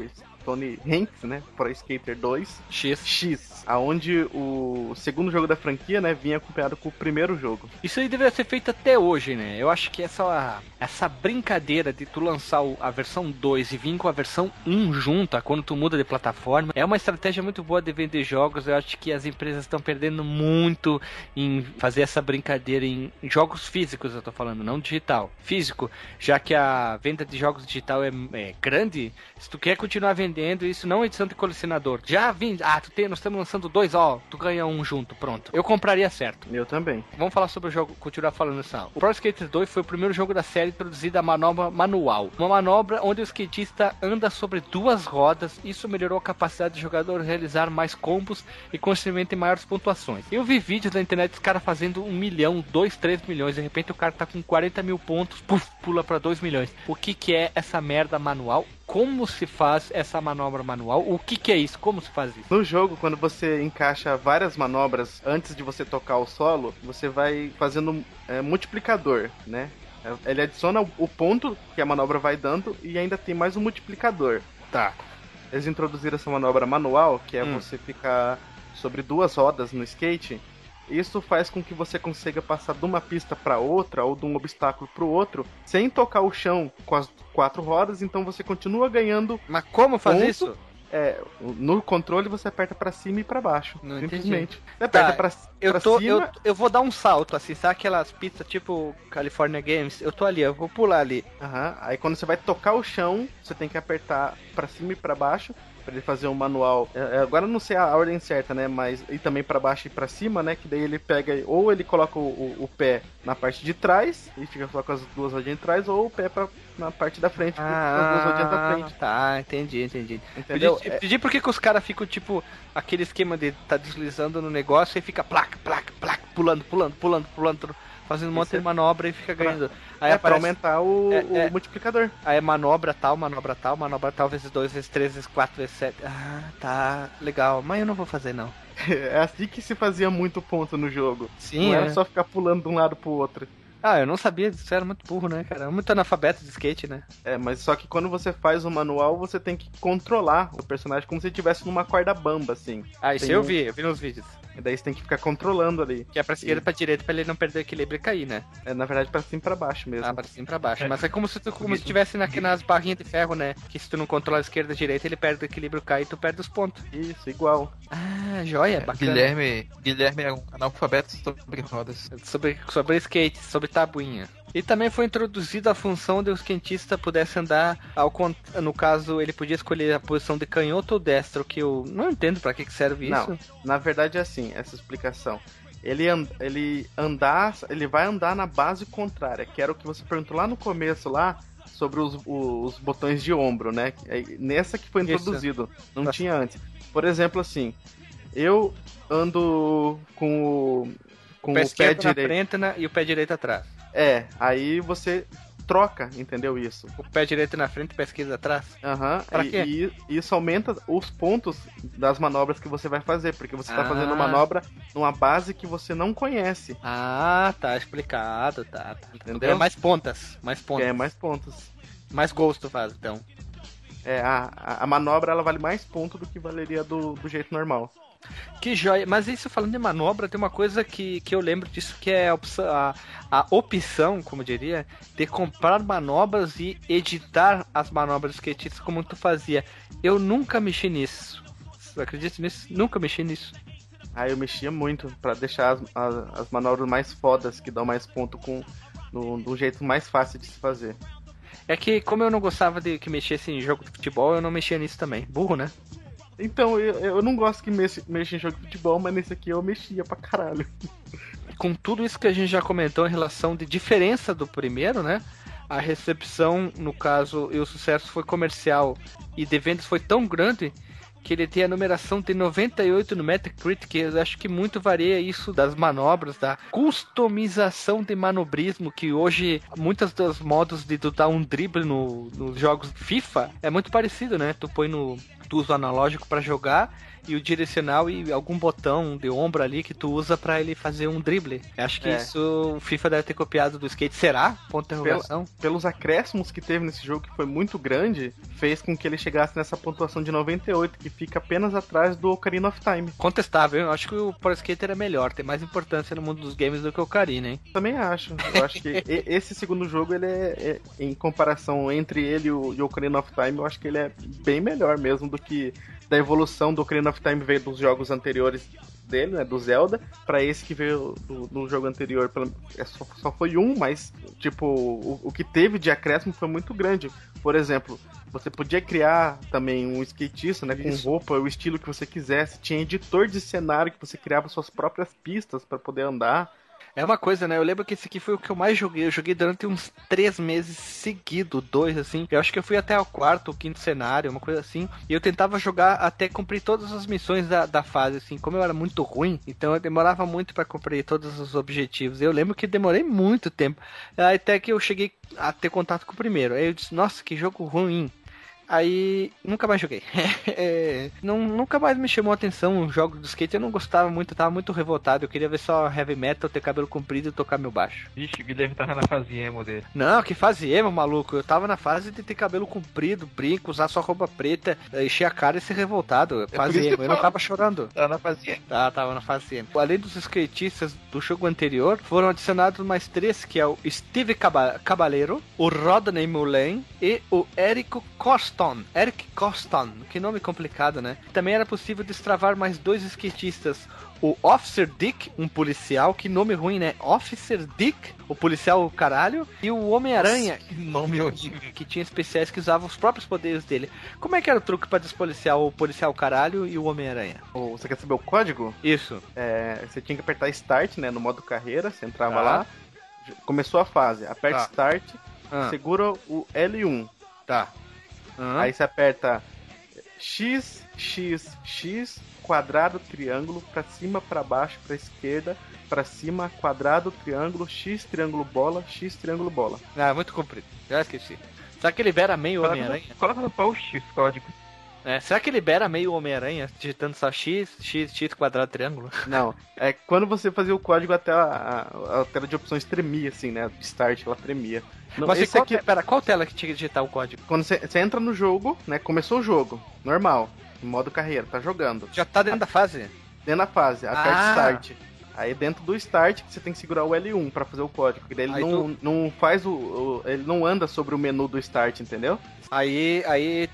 Tony Hanks, né? Pro Skater 2 X. X, aonde o segundo jogo da franquia, né, vinha acompanhado com o primeiro jogo. Isso aí deveria ser feito até hoje, né? Eu acho que essa essa brincadeira de tu lançar a versão 2 e vir com a versão 1 junta quando tu muda de plataforma é uma estratégia muito boa de vender jogos. Eu acho que as empresas estão perdendo muito em fazer essa brincadeira em jogos físicos, eu tô falando, não digital. Físico, já que a venda de jogos digital é, é grande, se tu quer continuar vendendo isso não é edição de colecionador. Já vim, ah, tu tem, nós estamos lançando dois, ó, tu ganha um junto, pronto. Eu compraria certo. Eu também. Vamos falar sobre o jogo, continuar falando assim. O Pro Skater 2 foi o primeiro jogo da série introduzida a manobra manual. Uma manobra onde o skatista anda sobre duas rodas. Isso melhorou a capacidade do jogador realizar mais combos e consequentemente maiores pontuações. Eu vi vídeos na internet dos caras fazendo um milhão, dois, três milhões. De repente o cara tá com 40 mil pontos, puf, pula para 2 milhões. O que que é essa merda manual? Como se faz essa manobra manual. O que, que é isso? Como se faz isso? No jogo, quando você encaixa várias manobras antes de você tocar o solo, você vai fazendo é, multiplicador, né? É, ele adiciona o ponto que a manobra vai dando e ainda tem mais um multiplicador. Tá. Eles introduziram essa manobra manual, que é hum. você ficar sobre duas rodas no skate isso faz com que você consiga passar de uma pista para outra ou de um obstáculo para o outro sem tocar o chão com as quatro rodas, então você continua ganhando. Mas como fazer isso? É, no controle você aperta para cima e para baixo. Não simplesmente. Você aperta tá, pra, eu pra tô, cima. Eu, eu vou dar um salto, assim, sabe aquelas pistas tipo California Games? Eu tô ali, eu vou pular ali. Aham. Aí quando você vai tocar o chão, você tem que apertar para cima e para baixo para ele fazer um manual. É, é, agora não sei a ordem certa, né? Mas e também para baixo e para cima, né? Que daí ele pega ou ele coloca o, o, o, pé na parte de trás e fica só com as duas rodinhas de trás, ou o pé pra, na parte da frente ah, com as duas rodinhas da frente. Tá, entendi, entendi. Entendeu? Pedi, pedi por que os caras ficam tipo aquele esquema de tá deslizando no negócio e fica placa, placa, placa, pulando, pulando, pulando, pulando fazendo um monte de manobra e fica ganhando. Aí é aparece... pra aumentar o, é, o é, multiplicador. Aí é manobra tal, manobra tal, manobra tal, vezes 2, vezes 3, vezes 4, vezes 7. Ah, tá, legal. Mas eu não vou fazer não. É assim que se fazia muito ponto no jogo. Sim. Não é. era só ficar pulando de um lado pro outro. Ah, eu não sabia disso, era muito burro, né, cara? Muito analfabeto de skate, né? É, mas só que quando você faz o manual, você tem que controlar o personagem como se estivesse numa corda bamba, assim. Ah, isso tem eu vi, eu vi nos vídeos. E daí você tem que ficar controlando ali. Que é pra esquerda e pra direita pra ele não perder o equilíbrio e cair, né? É, na verdade, pra cima e pra baixo mesmo. Ah, pra cima e pra baixo. Mas é como se tu como se tivesse nas barrinhas de ferro, né? Que se tu não controlar a esquerda e a direita, ele perde o equilíbrio, cai e tu perde os pontos. Isso, igual. Ah, joia, bacana. Guilherme, Guilherme é um analfabeto sobre rodas. Sobre, sobre skate, sobre tabuinha. E também foi introduzida a função de o skatista pudesse andar ao no caso ele podia escolher a posição de canhoto ou destro, que eu não entendo para que, que serve isso. Não, na verdade é assim, essa explicação. Ele, and, ele andar, ele vai andar na base contrária, que era o que você perguntou lá no começo lá sobre os, os botões de ombro, né? Nessa que foi introduzido, isso. não Nossa. tinha antes. Por exemplo, assim, eu ando com o com o pé, o pé direito na frente né, e o pé direito atrás. É, aí você troca, entendeu isso? O pé direito na frente e esquerdo atrás? Aham. Uhum. E, e, isso aumenta os pontos das manobras que você vai fazer, porque você tá ah. fazendo manobra numa base que você não conhece. Ah, tá explicado, tá. tá. Entendeu? É mais pontas, mais pontas. É, mais pontos. Mais gosto faz, então. É, a, a manobra ela vale mais ponto do que valeria do, do jeito normal. Que joia. Mas isso falando de manobra, tem uma coisa que, que eu lembro disso que é a opção, a, a opção, como diria, de comprar manobras e editar as manobras skatistas como tu fazia. Eu nunca mexi nisso. Você acredita nisso? Nunca mexi nisso. Ah, eu mexia muito para deixar as, as, as, manobras mais fodas, que dão mais ponto com no, do jeito mais fácil de se fazer. É que, como eu não gostava de que mexesse em jogo de futebol, eu não mexia nisso também. Burro, né? Então, eu, eu não gosto que mexa, em jogo de futebol, mas nesse aqui eu mexia pra caralho. Com tudo isso que a gente já comentou em relação de diferença do primeiro, né? A recepção, no caso, e o sucesso foi comercial e de vendas foi tão grande que ele tem a numeração de 98 no Metacritic, eu acho que muito varia isso das manobras, da customização de manobrismo, que hoje muitos dos modos de tu dar um drible no, nos jogos FIFA é muito parecido, né? Tu põe no tu usa o analógico para jogar e o direcional e algum botão de ombro ali que tu usa para ele fazer um drible. Acho que é. isso o FIFA deve ter copiado do skate. Será? Ponto de interrogação. Pel, pelos acréscimos que teve nesse jogo, que foi muito grande, fez com que ele chegasse nessa pontuação de 98, que fica apenas atrás do Ocarina of Time. Contestável, eu acho que o Pro Skater é melhor, tem mais importância no mundo dos games do que o Ocarina, hein? Também acho. Eu acho que esse segundo jogo, ele é, é, em comparação entre ele e e o Ocarina of Time, eu acho que ele é bem melhor mesmo do que da evolução do Ocarina of Time veio dos jogos anteriores dele, né, do Zelda, para esse que veio do, do jogo anterior. É, só, só, foi um, mas, tipo, o, o que teve de acréscimo foi muito grande. Por exemplo, você podia criar também um skatista, né, com roupa, o estilo que você quisesse. Tinha editor de cenário que você criava suas próprias pistas para poder andar. É uma coisa, né? Eu lembro que esse aqui foi o que eu mais joguei. Eu joguei durante uns três meses seguido, dois, assim. Eu acho que eu fui até o quarto ou quinto cenário, uma coisa assim. E eu tentava jogar até cumprir todas as missões da, da fase, assim. Como eu era muito ruim, então eu demorava muito para cumprir todos os objetivos. Eu lembro que demorei muito tempo. Até que eu cheguei a ter contato com o primeiro. Aí eu disse, nossa, que jogo ruim. Aí nunca mais joguei. é, não, nunca mais me chamou a atenção o jogo do skate. Eu não gostava muito, eu tava muito revoltado. Eu queria ver só heavy metal, ter cabelo comprido e tocar meu baixo. Vixe, o Guilherme tava na fase emo dele. Não, que fase emo, maluco. Eu tava na fase de ter cabelo comprido, brinco, usar só roupa preta, encher a cara e ser revoltado. É fase emo. Eu não tava chorando. Tava na fase emo. Tá, tava na fase emo. Além dos skatistas do jogo anterior, foram adicionados mais três, que é o Steve Caballero, o Rodney Mullen e o Érico Costa. Coston, Eric Coston, que nome complicado, né? Também era possível destravar mais dois skatistas. O Officer Dick, um policial, que nome ruim, né? Officer Dick, o policial caralho, e o Homem-Aranha, que nome horrível, que tinha especiais que usavam os próprios poderes dele. Como é que era o truque para despoliciar o policial caralho e o Homem-Aranha? Você quer saber o código? Isso. É, você tinha que apertar Start, né? No modo carreira, você entrava tá. lá, começou a fase, aperta tá. Start, ah. segura o L1. Tá. Uhum. Aí você aperta X, X, X, quadrado, triângulo, para cima, para baixo, para esquerda, para cima, quadrado, triângulo, X, triângulo, bola, X, triângulo, bola. Ah, muito comprido. Já esqueci. Será que libera meio Homem-Aranha? Coloca no post esse código. É, será que libera meio Homem-Aranha digitando só X, X, X, quadrado, triângulo? Não. É quando você fazia o código até a, a, a tela de opções tremia, assim, né? Start, ela tremia. Não, Mas esse aqui... pera, qual tela que tinha que digitar o código? Quando você, entra no jogo, né? Começou o jogo, normal, modo carreira, tá jogando. Já tá dentro da fase? Dentro da fase, aperta ah. Start. Aí dentro do start você tem que segurar o L1 para fazer o código, porque daí ele não, tu... não faz o, o, ele não anda sobre o menu do start, entendeu? Aí aí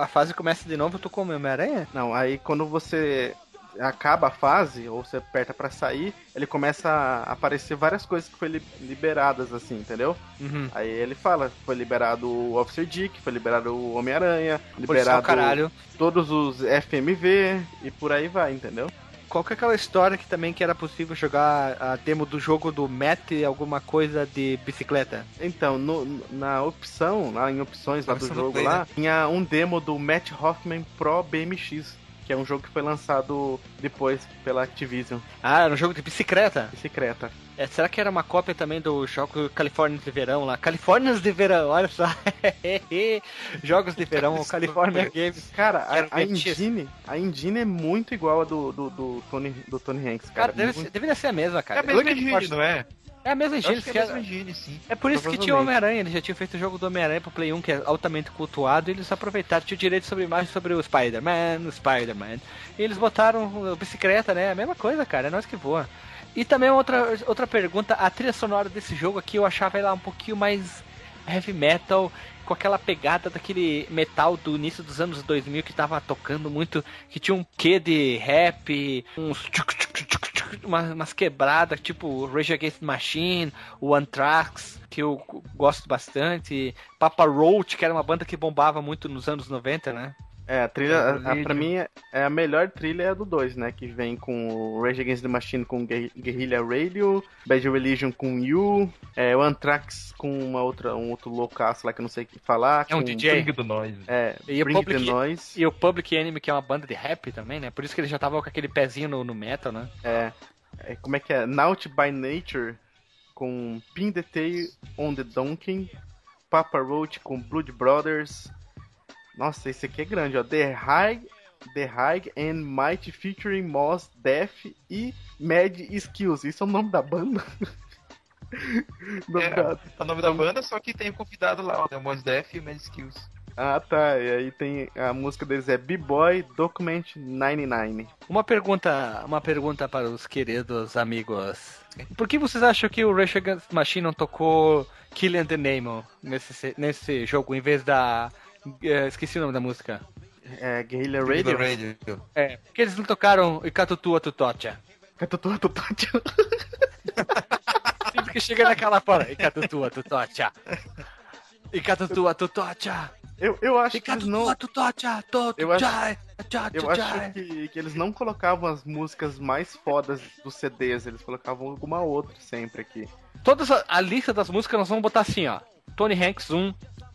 a fase começa de novo, tu come Homem-Aranha? Não, aí quando você acaba a fase, ou você aperta para sair, ele começa a aparecer várias coisas que foram liberadas, assim, entendeu? Uhum. Aí ele fala, foi liberado o Officer Dick, foi liberado o Homem-Aranha, liberado caralho. todos os FMV e por aí vai, entendeu? Qual que é aquela história que também que era possível jogar a demo do jogo do Matt alguma coisa de bicicleta? Então, no, na opção, lá em opções lá do jogo play, lá, né? tinha um demo do Matt Hoffman Pro BMX que é um jogo que foi lançado depois pela Activision. Ah, era um jogo de bicicleta? Bicicleta. É, será que era uma cópia também do jogo Califórnia de Verão lá? Califórnias de Verão, olha só. Jogos de Verão, California Games. Cara, a, a engine, a engine é muito igual a do, do, do Tony, do Tony Hanks, cara. cara deve muito... ser, deveria ser a mesma, cara. É a mesma engine, não é? É a mesma engine, que é a mesma engine, sim. É por isso que tinha o Homem-Aranha, eles já tinham feito o jogo do Homem-Aranha pro Play 1, que é altamente cultuado, e eles aproveitaram, tinham direito sobre imagem sobre o Spider-Man, o Spider-Man. E eles botaram bicicleta, né? A mesma coisa, cara, é nós que voa. E também outra, outra pergunta, a trilha sonora desse jogo aqui eu achava ela um pouquinho mais heavy metal, com aquela pegada daquele metal do início dos anos 2000 que tava tocando muito, que tinha um quê de rap, uns tchuc, tchuc, tchuc, tchuc, umas, umas quebradas, tipo Rage Against the Machine, o Anthrax, que eu gosto bastante, Papa Roach, que era uma banda que bombava muito nos anos 90, né? É, a trilha, a, a, pra mim, é a melhor trilha é a do 2, né? Que vem com o Rage Against the Machine com Guerrilla Radio, Bad Religion com You, é, o Anthrax com uma outra, um outro loucaço lá que eu não sei o que falar. É um DJ. Bring do Noise. É, e Bring o Public, the Noise. E o Public Enemy, que é uma banda de rap também, né? Por isso que ele já tava com aquele pezinho no, no metal, né? É, é. Como é que é? Naut by Nature com Pin the Tail on the Donkey, Papa Roach com Blood Brothers, nossa, esse aqui é grande, ó. The High, The High and Might featuring Moss, Death e Mad Skills. Isso é o nome da banda? nome é, da... é o nome da banda, só que tem convidado lá, ó, né? Moss Death e Mad Skills. Ah, tá. E aí tem a música deles é B-Boy Document 99. Uma pergunta, uma pergunta para os queridos amigos. Por que vocês acham que o Rage Against Machine não tocou Killing the Name nesse, nesse jogo em vez da é, esqueci o nome da música. É, Guerrilla Radio? Radio. É, porque eles não tocaram Ikatutua Tutocha. Ikatutua Tutocha. Sempre que chega naquela fora, Ikatutua Tutocha. Ikatutua Tutocha. Eu, eu acho que eles não... Eu acho, eu acho que, que eles não colocavam as músicas mais fodas dos CDs, eles colocavam alguma outra sempre aqui. Todas a, a lista das músicas nós vamos botar assim, ó. Tony Hanks 1,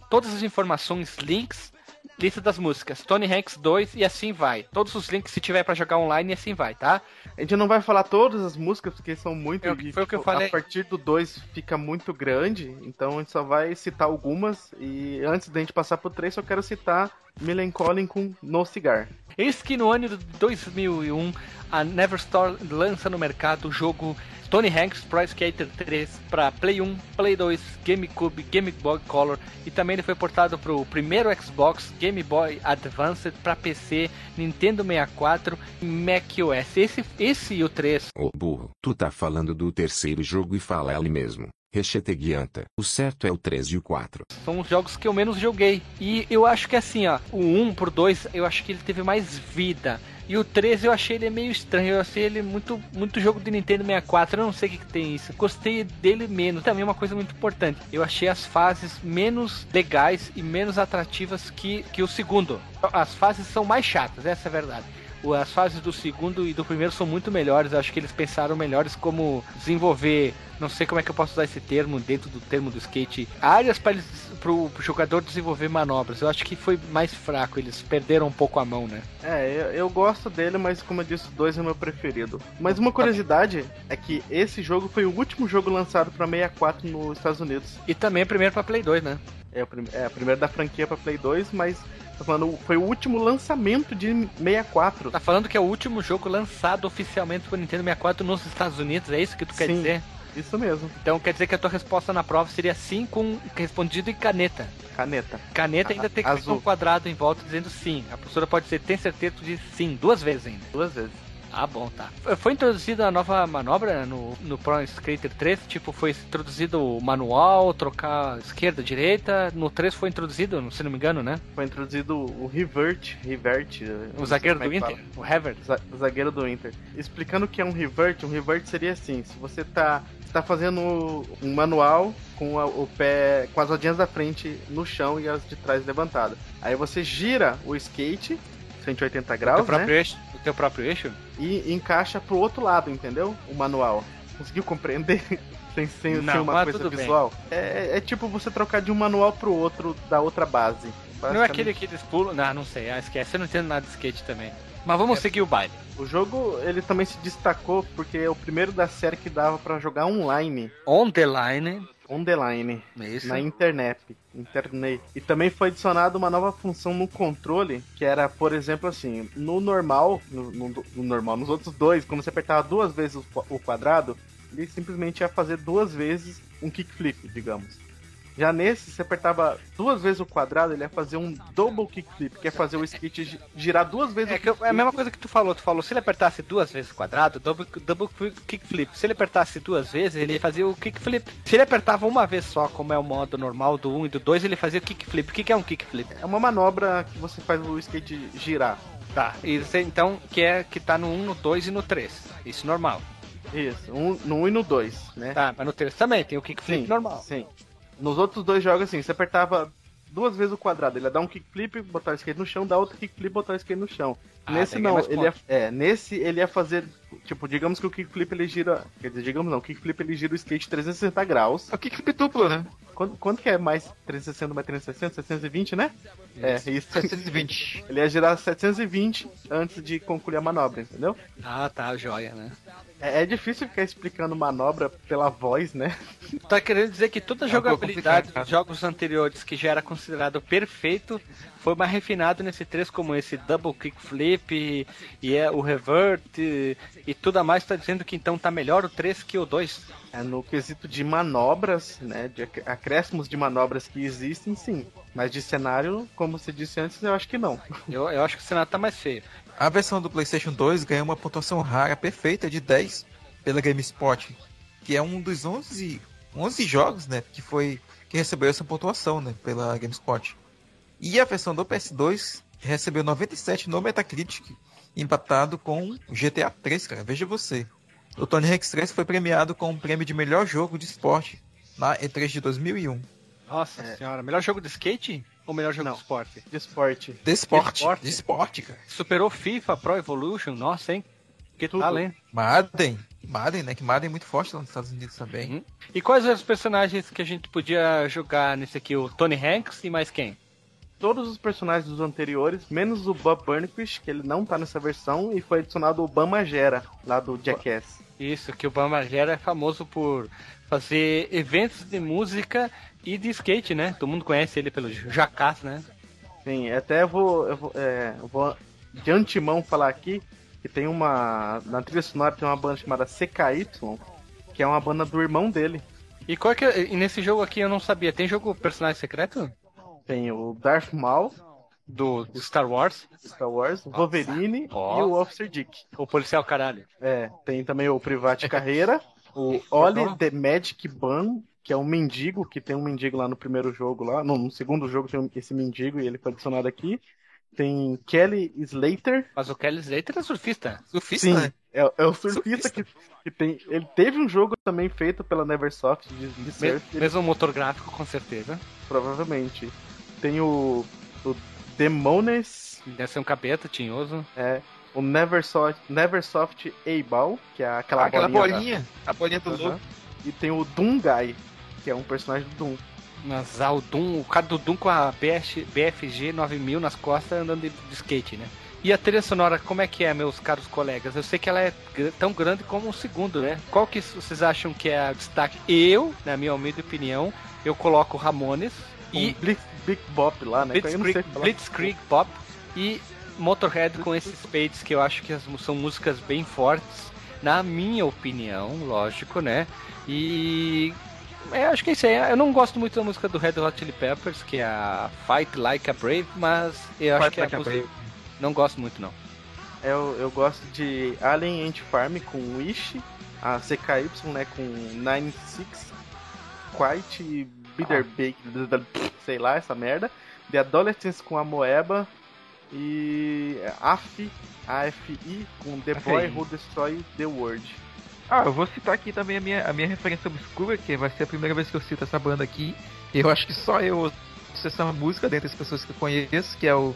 todas as informações, links, lista das músicas, Tony Hanks 2 e assim vai. Todos os links se tiver para jogar online e assim vai, tá? A gente não vai falar todas as músicas porque são muito. Eu, foi o que eu falei. A partir do 2 fica muito grande, então a gente só vai citar algumas. E antes da gente passar pro 3, só quero citar Melancholy com No Cigar. Eis que no ano de 2001 a Neverstore lança no mercado o jogo Tony Hanks Pro Skater 3 para Play 1, Play 2, GameCube, Game Boy Color e também ele foi portado para o primeiro Xbox, Game Boy Advance para PC, Nintendo 64 e macOS. Esse, esse e o 3. Ô burro, tu tá falando do terceiro jogo e fala ali mesmo. Recheteguianta. O certo é o 3 e o 4. São os jogos que eu menos joguei. E eu acho que assim, ó, o 1 por 2, eu acho que ele teve mais vida. E o 13 eu achei ele meio estranho. Eu achei ele muito, muito jogo de Nintendo 64. Eu não sei o que, que tem isso. Gostei dele menos. Também uma coisa muito importante. Eu achei as fases menos legais e menos atrativas que, que o segundo. As fases são mais chatas, essa é a verdade as fases do segundo e do primeiro são muito melhores. Acho que eles pensaram melhores como desenvolver, não sei como é que eu posso usar esse termo dentro do termo do skate, áreas para o jogador desenvolver manobras. Eu acho que foi mais fraco, eles perderam um pouco a mão, né? É, eu, eu gosto dele, mas como eu disse, o 2 é meu preferido. Mas uma curiosidade é que esse jogo foi o último jogo lançado para 64 nos Estados Unidos. E também o primeiro para Play 2, né? É, o prim é, a primeira da franquia para Play 2, mas Tá falando, foi o último lançamento de 64. Tá falando que é o último jogo lançado oficialmente pro Nintendo 64 nos Estados Unidos, é isso que tu quer Sim, dizer? Isso mesmo. Então quer dizer que a tua resposta na prova seria sim com respondido em caneta. Caneta. Caneta ainda tem que ter um quadrado em volta dizendo sim. A professora pode dizer, tem certeza de sim, duas vezes ainda. Duas vezes. Ah, bom, tá. Foi introduzida a nova manobra no, no Pro Skater 3, tipo, foi introduzido o manual, trocar esquerda, direita. No 3 foi introduzido, se não me engano, né? Foi introduzido o Revert, Revert. O zagueiro do é Inter? O Revert. O zagueiro do Inter. Explicando o que é um Revert, um Revert seria assim, se você tá, tá fazendo um manual com a, o pé, com as rodinhas da frente no chão e as de trás levantadas. Aí você gira o skate 180 graus, o próprio né? Eixo, o teu próprio eixo? E encaixa pro outro lado, entendeu? O manual. Conseguiu compreender? sem, sem, Não, sem uma coisa visual? É, é, tipo você trocar de um manual pro outro da outra base. Não é aquele que eles pulam? Não, não sei. Ah, esquece. Eu não entendo nada de skate também. Mas vamos é. seguir o baile. O jogo, ele também se destacou porque é o primeiro da série que dava para jogar online. On the line on the line Isso. na internet, internet. E também foi adicionada uma nova função no controle, que era, por exemplo, assim, no normal, no, no, no normal, nos outros dois, quando você apertava duas vezes o, o quadrado, ele simplesmente ia fazer duas vezes um kickflip, digamos. Já nesse, você apertava duas vezes o quadrado, ele ia fazer um double kickflip, que é fazer o skate girar duas vezes é, o é a mesma coisa que tu falou. Tu falou, se ele apertasse duas vezes o quadrado, double, double kickflip. Se ele apertasse duas vezes, ele fazia o kickflip. Se ele apertava uma vez só, como é o modo normal do 1 e do 2, ele fazia o kickflip. O que, que é um kickflip? É uma manobra que você faz o skate girar. Tá, e você, então, que é que tá no 1, no 2 e no 3. Isso normal. Isso, um, no 1 e no 2, né? Tá, mas no 3 também tem o kickflip Sim, normal. Sim. Nos outros dois jogos, assim, você apertava duas vezes o quadrado, ele ia dar um kickflip, botar o skate no chão, dar outro kickflip, botar o skate no chão. Ah, nesse que não, ele ia, é, nesse ele ia fazer, tipo, digamos que o kickflip ele gira, quer dizer, digamos não, o kickflip ele gira o skate 360 graus. É o kickflip duplo, né? Quanto, quanto que é mais 360 mais 360? 720, né? É, isso. 720. Ele ia girar 720 antes de concluir a manobra, entendeu? Ah, tá, joia, né? É, é difícil ficar explicando manobra pela voz, né? Tá querendo dizer que toda a É jogabilidade dos jogos anteriores que já era considerado perfeito foi mais refinado nesse 3, como esse double kickflip e, e é o revert e, e tudo a mais tá dizendo que então tá melhor o 3 que o 2. É, no quesito de manobras, né? De ac- acréscimos de manobras que existem, sim. Mas de cenário, como você disse antes, eu acho que não. Eu, eu acho que o cenário tá mais feio. A versão do PlayStation 2 ganhou uma pontuação rara perfeita de 10 pela GameSpot, que é um dos 11, 11 jogos, né, que foi que recebeu essa pontuação, né, pela GameSpot. E a versão do PS2 recebeu 97 no Metacritic, empatado com o GTA 3, cara. Veja você. O Tony Hawk's 3 foi premiado com o prêmio de melhor jogo de esporte na E3 de 2001. Nossa É. senhora, melhor jogo de skate ou melhor jogo Não. de esporte? De esporte. De esporte, esporte? de esporte, cara. Superou FIFA, Pro Evolution, nossa, hein? Que Tudo. hein? Madden, Madden, né, que Madden é muito forte lá nos Estados Unidos também. Uhum. E quais eram os personagens que a gente podia jogar nesse aqui? O Tony Hanks e mais quem? Todos os personagens dos anteriores, menos o Bob Burnquist, que ele não tá nessa versão, e foi adicionado o Bam Margera, lá do Jackass. Isso, que o Bamagera é famoso por fazer eventos de música e de skate, né? Todo mundo conhece ele pelo Jackass, né? Sim, até eu vou, eu vou, é, eu vou de antemão falar aqui que tem uma. Na trilha sonora tem uma banda chamada CKY, que é uma banda do irmão dele. E qual que é, e nesse jogo aqui eu não sabia, tem jogo personagem secreto? Tem o Darth Maul, Do Star Wars? Star Wars, Wolverine Ó. e o Officer Dick. O policial caralho. É, tem também o Private Carreira, o Oli the Magic Ban, que é um mendigo, que tem um mendigo lá no primeiro jogo lá. No, no segundo jogo tem esse mendigo e ele foi adicionado aqui. Tem Kelly Slater. Mas o Kelly Slater é surfista. Surfista, Sim, né? é, é o surfista Surfista. que, que tem. Ele teve um jogo também feito pela Neversoft de, de Me- surf, ele- mesmo motor gráfico, com certeza. provavelmente. Tem o, o Demones, Deve ser um capeta tinhoso. é, o Neversoft, Neversoft A-Ball, que é aquela, Ah, aquela bolinha. bolinha, a bolinha do lobo. E tem o Doomguy, que é um personagem do Doom. Mas ah, o Doom, o cara do Doom com a BF, BFG 9000 nas costas andando de, de skate, né? E a trilha sonora, como é que é, meus caros colegas? Eu sei que ela é tão grande como o segundo, né? Qual que vocês acham que é o destaque? Eu, na minha humilde opinião, eu coloco Ramones E e Blitz, Big Bop lá, né? Blitzkrieg. Blitzkrieg Pop e Motorhead com esses fades que eu acho que são músicas bem fortes, na minha opinião, lógico, né? E é, acho que é isso aí. Eu não gosto muito da música do Red Hot Chili Peppers, que é a Fight Like a Brave, mas eu acho Fight que é Like a a música... Brave. não gosto muito não. Eu, eu gosto de Alien Ant Farm com Wish, a CKY, né, com 96, Quite, Bitter Bake, sei lá, essa merda. The Adolescence com a Moeba e AFI, AFI com The Boy. Who Destroy the World. Ah, eu vou citar aqui também a minha, a minha referência obscura, que vai ser a primeira vez que eu cito essa banda aqui. Eu acho que só eu ouço essa música dentre as pessoas que eu conheço, que é o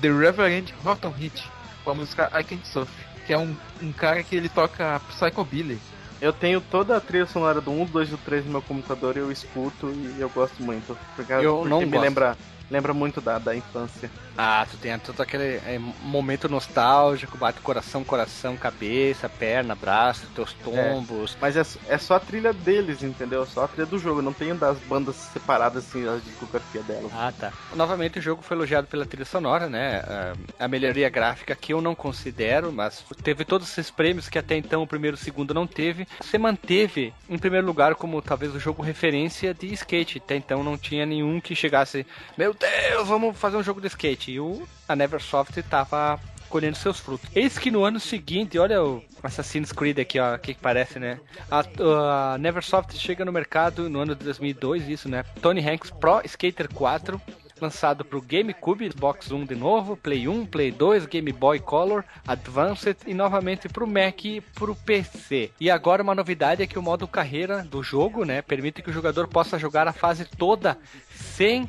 The Reverend Horton Heat, com a música I Can't Surf, que é um, um cara que ele toca Psychobilly. Eu tenho toda a trilha sonora do 1, 2 e do 3 no meu computador e eu escuto e eu gosto muito. Porque, Eu porque não me gosto. lembra, lembra muito da, da infância. Ah, tu tem todo aquele é, momento nostálgico, bate coração, coração, cabeça, perna, braço, teus tombos. Mas é, é só a trilha deles, entendeu? Só a trilha do jogo. Não tem das bandas separadas assim, a discografia delas. Ah, tá. Novamente o jogo foi elogiado pela trilha sonora, né? Ah, A melhoria gráfica que eu não considero, mas teve todos esses prêmios que até então o primeiro e o segundo não teve. Você manteve em primeiro lugar como talvez o jogo referência de skate. Até então não tinha nenhum que chegasse, meu Deus, vamos fazer um jogo de skate. E o, a Neversoft tava colhendo seus frutos. Eis que no ano seguinte, olha o Assassin's Creed aqui, o que, que parece, né? A, a Neversoft chega no mercado no ano de 2002, isso, né? Tony Hanks Pro Skater 4, lançado para o GameCube, Xbox One de novo, Play 1, Play 2, Game Boy Color, Advanced e novamente para o Mac e para o PC. E agora uma novidade é que o modo carreira do jogo, né, permite que o jogador possa jogar a fase toda sem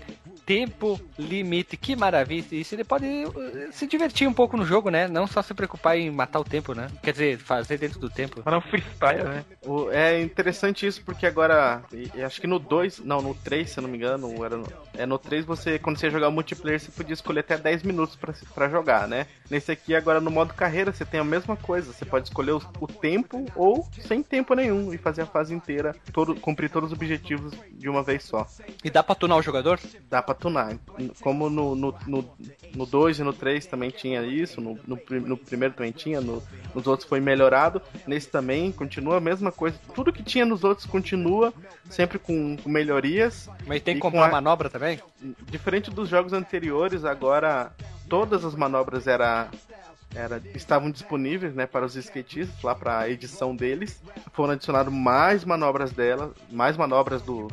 tempo limite. Que maravilha isso. Ele pode uh, se divertir um pouco no jogo, né? Não só se preocupar em matar o tempo, né? Quer dizer, fazer dentro do tempo. Para um freestyle, né? O, é interessante isso porque agora, e, acho que no 2, não, no 3, se eu não me engano, era no, é no 3 você, quando você ia jogar multiplayer, você podia escolher até 10 minutos para jogar, né? Nesse aqui, agora no modo carreira, você tem a mesma coisa. Você pode escolher o, o tempo ou sem tempo nenhum e fazer a fase inteira, todo, cumprir todos os objetivos de uma vez só. E dá pra tunar o jogador? Dá pra tunar. Como no 2 no, no, no e no 3 também tinha isso, no, no, no primeiro também tinha, no, nos outros foi melhorado, nesse também continua a mesma coisa. Tudo que tinha nos outros continua, sempre com, com melhorias. Mas tem que comprar a... manobra também? Diferente dos jogos anteriores, agora todas as manobras era, era, estavam disponíveis né, para os skatistas, lá para a edição deles. Foram adicionadas mais manobras dela, mais manobras do,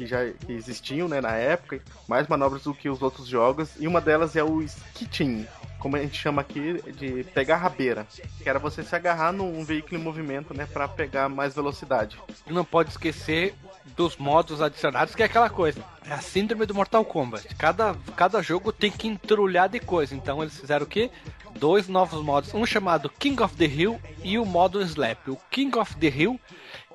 que já que existiam né, na época, mais manobras do que os outros jogos, e uma delas é o skiting, como a gente chama aqui de pegar rabeira, que era você se agarrar num veículo em movimento, né, para pegar mais velocidade. Não pode esquecer dos modos adicionados, que é aquela coisa. É a síndrome do Mortal Kombat. Cada, cada jogo tem que entrulhar de coisa. Então eles fizeram o quê? Dois novos modos. Um chamado King of the Hill e o modo Slap. O King of the Hill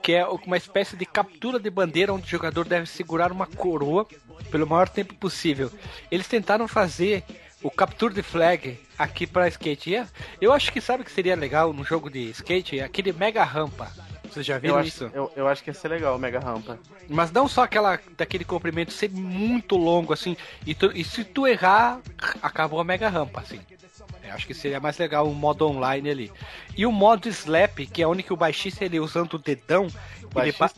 que é uma espécie de captura de bandeira onde o jogador deve segurar uma coroa pelo maior tempo possível. Eles tentaram fazer o capture the flag aqui para skate. É, eu acho que sabe que seria legal no jogo de skate, aquele mega rampa. Vocês já viram eu isso? eu, eu, acho que ia ser legal o mega rampa. Mas não só aquela daquele comprimento ser muito longo assim, e, tu, e se tu errar, acabou a mega rampa assim. Eu acho que seria mais legal um modo online ali. E o modo slap, que é onde que o baixista ele usando o dedão, ele, ba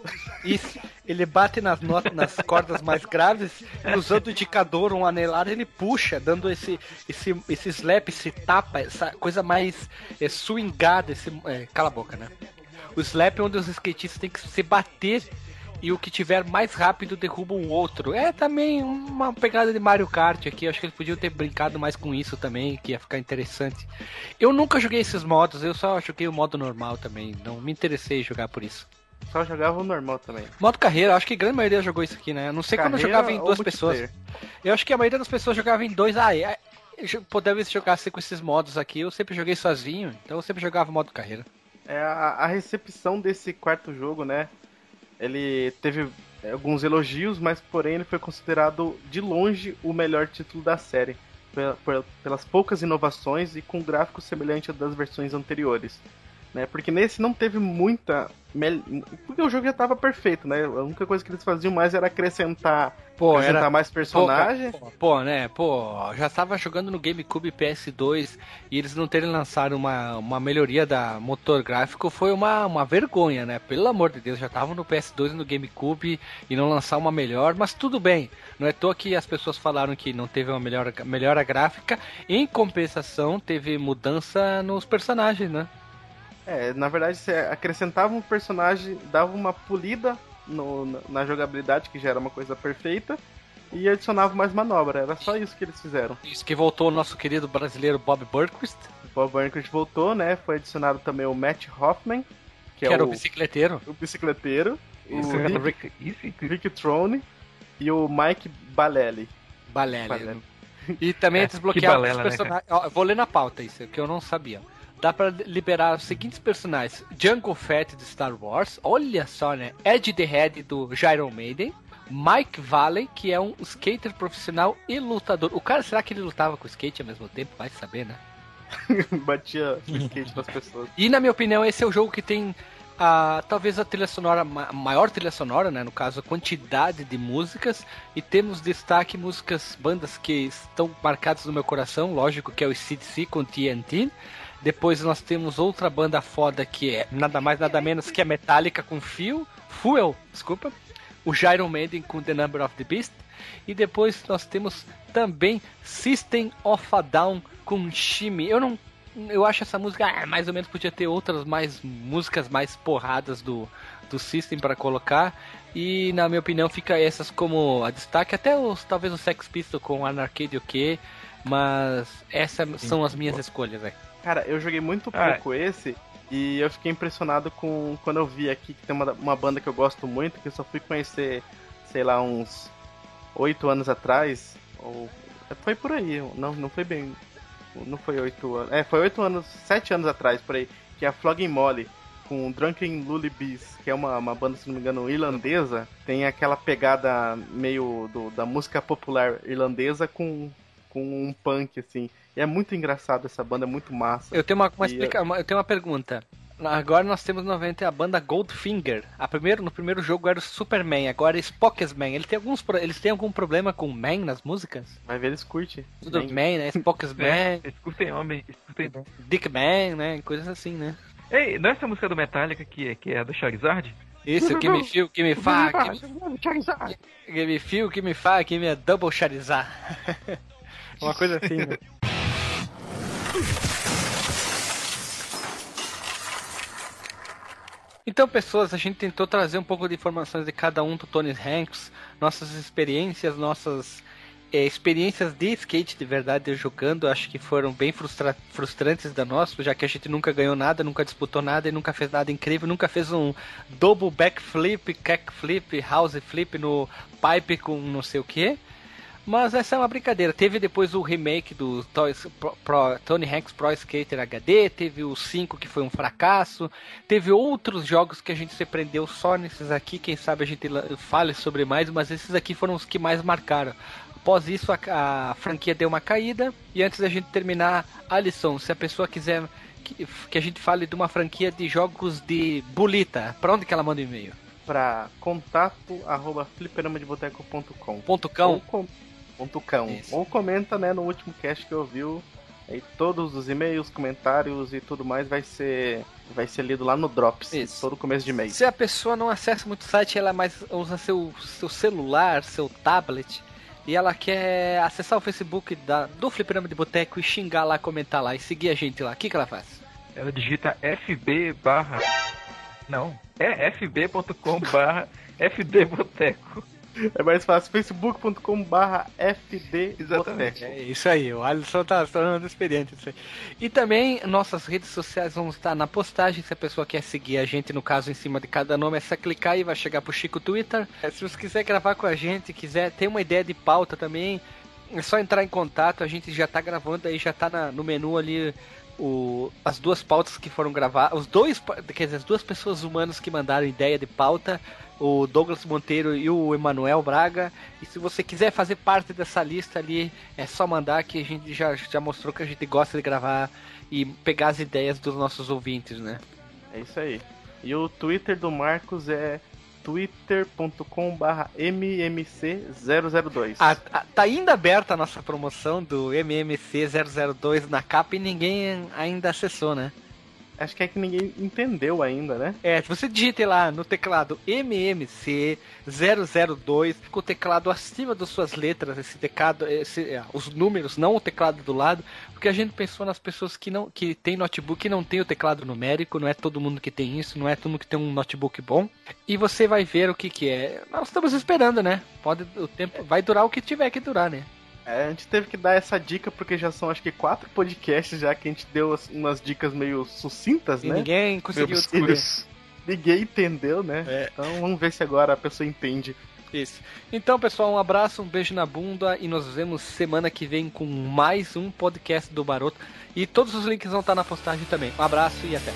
isso, ele bate nas notas, nas cordas mais graves, e usando o indicador, um anelar, ele puxa, dando esse, esse, esse slap, esse tapa, essa coisa mais é, swingada, esse, é, cala a boca, né? O slap é onde os skatistas têm que se bater e o que tiver mais rápido derruba um outro. É também uma pegada de Mario Kart aqui. Acho que eles podiam ter brincado mais com isso também, que ia ficar interessante. Eu nunca joguei esses modos, eu só joguei o modo normal também. Não me interessei em jogar por isso. Só jogava o normal também. Modo carreira, acho que a grande maioria jogou isso aqui, né? não sei carreira quando eu jogava em duas pessoas. Eu acho que a maioria das pessoas jogava em dois. Ah, é, podemos jogar com esses modos aqui. Eu sempre joguei sozinho, então eu sempre jogava modo carreira. É, a, a recepção desse quarto jogo, né? Ele teve alguns elogios, mas porém ele foi considerado de longe o melhor título da série, pelas poucas inovações e com gráfico semelhante das versões anteriores. Né? Porque nesse não teve muita. Porque o jogo já estava perfeito, né? A única coisa que eles faziam mais era acrescentar Pô, apresentar era... mais personagens. Pô, pô, né? Pô, já estava jogando no GameCube PS2 e eles não terem lançado uma, uma melhoria da motor gráfico foi uma, uma vergonha, né? Pelo amor de Deus, já estavam no PS2 e no GameCube e não lançar uma melhor, mas tudo bem. Não é toa que as pessoas falaram que não teve uma melhor, melhora gráfica. Em compensação, teve mudança nos personagens, né? É, na verdade, você acrescentava um personagem, dava uma polida no, na, na, jogabilidade, que já era uma coisa perfeita, e adicionava mais manobra. Era só isso que eles fizeram. Isso que voltou o nosso querido brasileiro Bob Burquist. Bob Burquist voltou, né? Foi adicionado também o Matt Hoffman, que, é que é era o, o bicicleteiro. O bicicleteiro. Isso, o Rick, Rick, Rick Trone e o Mike Balelli. Balelli. Balelli. E também é, desbloquear os né, personagens. Né, vou ler na pauta isso, que eu não sabia dá para liberar os seguintes personagens: Jungle Fett de Star Wars, olha só, né? Ed the Head do Gyro Maiden. Mike Valley, que é um skater profissional e lutador. O cara, será que ele lutava com skate ao mesmo tempo? Vai saber, né? Batia o skate nas pessoas. E na minha opinião, esse é o jogo que tem a, talvez a trilha sonora, a maior trilha sonora, né? No caso, a quantidade de músicas. E temos destaque músicas, bandas que estão marcadas no meu coração, lógico que é o CDC com TNT. Depois nós temos outra banda foda que é nada mais nada menos que a Metallica com Fio, Fuel, desculpa. O Gyro Maiden com The Number of the Beast. E depois nós temos também System of a Down com Shimi. Eu não eu acho essa música, ah, mais ou menos podia ter outras mais músicas mais porradas do, do System para colocar. E na minha opinião fica essas como a destaque, até os talvez o Sex Pistol com Anarcade o que, mas essas são as minhas escolhas, velho. Cara, eu joguei muito Ah, pouco esse e eu fiquei impressionado com quando eu vi aqui que tem uma, uma banda que eu gosto muito, que eu só fui conhecer, sei lá, uns oito anos atrás, ou foi por aí, não, não foi bem, não foi oito anos, é, foi oito anos, sete anos atrás, por aí, que é a Flogging Molly, com Drunken Lullabies, que é uma, uma banda, se não me engano, irlandesa, tem aquela pegada meio do, da música popular irlandesa com, com um punk, assim. E é muito engraçado essa banda, é muito massa. Eu tenho uma, uma explica... uma- eu tenho uma pergunta. Agora nós temos novamente a banda Goldfinger. A primeiro, no primeiro jogo era o Superman, agora é Spockesman. Ele tem alguns, pro- eles têm algum problema com Man nas músicas? Vai ver, eles curtem. Tudo Bem, Man, né? Spockesman, Escutem homem, escutem. Dick Man, né? Coisas assim, né? Ei, não é essa música do Metallica que, que é do Charizard? Isso, Give Me Feel, Give Me Fuck, Give Me Feel, Give Me Fuck, Give Me a Double Charizard. Uma coisa assim, né? Então, pessoas, a gente tentou trazer um pouco de informações de cada um do Tony Hanks, nossas experiências, nossas eh, experiências de skate de verdade jogando, acho que foram bem frustra frustrantes da nossa, já que a gente nunca ganhou nada, nunca disputou nada e nunca fez nada incrível, nunca fez um double backflip, kickflip, house flip no pipe com não sei o que. Mas essa é uma brincadeira. Teve depois o remake do Toys- Pro- Pro- Tony Hanks Pro Skater HD, teve o 5 que foi um fracasso, teve outros jogos que a gente se prendeu só nesses aqui, quem sabe a gente fale sobre mais, mas esses aqui foram os que mais marcaram. Após isso, a, a franquia deu uma caída, e antes da gente terminar, Alisson, se a pessoa quiser que, que a gente fale de uma franquia de jogos de bolita, pra onde que ela manda o e-mail? Pra contato arroba fliperamadeboteco.com Ponto Ou, cão? com, ponto cão. Isso. Ou comenta, né, no último cast que eu viu. Aí todos os e-mails, comentários e tudo mais vai ser vai ser lido lá no Drops, Isso. todo começo de mês. Se a pessoa não acessa muito o site, ela mais usa seu, seu celular, seu tablet, e ela quer acessar o Facebook da, do Fliperama de Boteco e xingar lá, comentar lá e seguir a gente lá, o que, que ela faz? Ela digita FB barra. Não, é fb.com barra fdboteco. É mais fácil, facebook.com barra fd Exatamente. É isso aí, o Alisson tá se tornando experiente isso aí. E também nossas redes sociais vão estar na postagem, se a pessoa quer seguir a gente, no caso, em cima de cada nome, é só clicar e vai chegar pro Chico Twitter. É, Se você quiser gravar com a gente, quiser ter uma ideia de pauta também, é só entrar em contato, a gente já tá gravando aí, já tá na- no menu ali o, as duas pautas que foram gravadas, os dois, quer dizer, as duas pessoas humanas que mandaram ideia de pauta, o Douglas Monteiro e o Emanuel Braga. E se você quiser fazer parte dessa lista ali, é só mandar que a gente já, já mostrou que a gente gosta de gravar e pegar as ideias dos nossos ouvintes, né? É isso aí. E o Twitter do Marcos é twitter.com barra mmc002. A- a- tá ainda aberta a nossa promoção do MMC 002 na capa e ninguém ainda acessou, né? Acho que é que ninguém entendeu ainda, né? É, se você digite lá no teclado MMC 002, com o teclado acima das suas letras, esse teclado, esse, é, os números, não o teclado do lado, porque a gente pensou nas pessoas que não que tem notebook e não tem o teclado numérico, não é todo mundo que tem isso, não é todo mundo que tem um notebook bom. E você vai ver o que que é. Nós estamos esperando, né? Pode o tempo vai durar o que tiver que durar, né? É, a gente teve que dar essa dica porque já são acho que quatro podcasts já que a gente deu as- umas dicas meio sucintas, E né? ninguém conseguiu descobrir. Ninguém entendeu, né? É. Então vamos ver se agora a pessoa entende. Isso. Então, pessoal, um abraço, um beijo na bunda e nos vemos semana que vem com mais um podcast do Baroto. E todos os links vão estar na postagem também. Um abraço e até.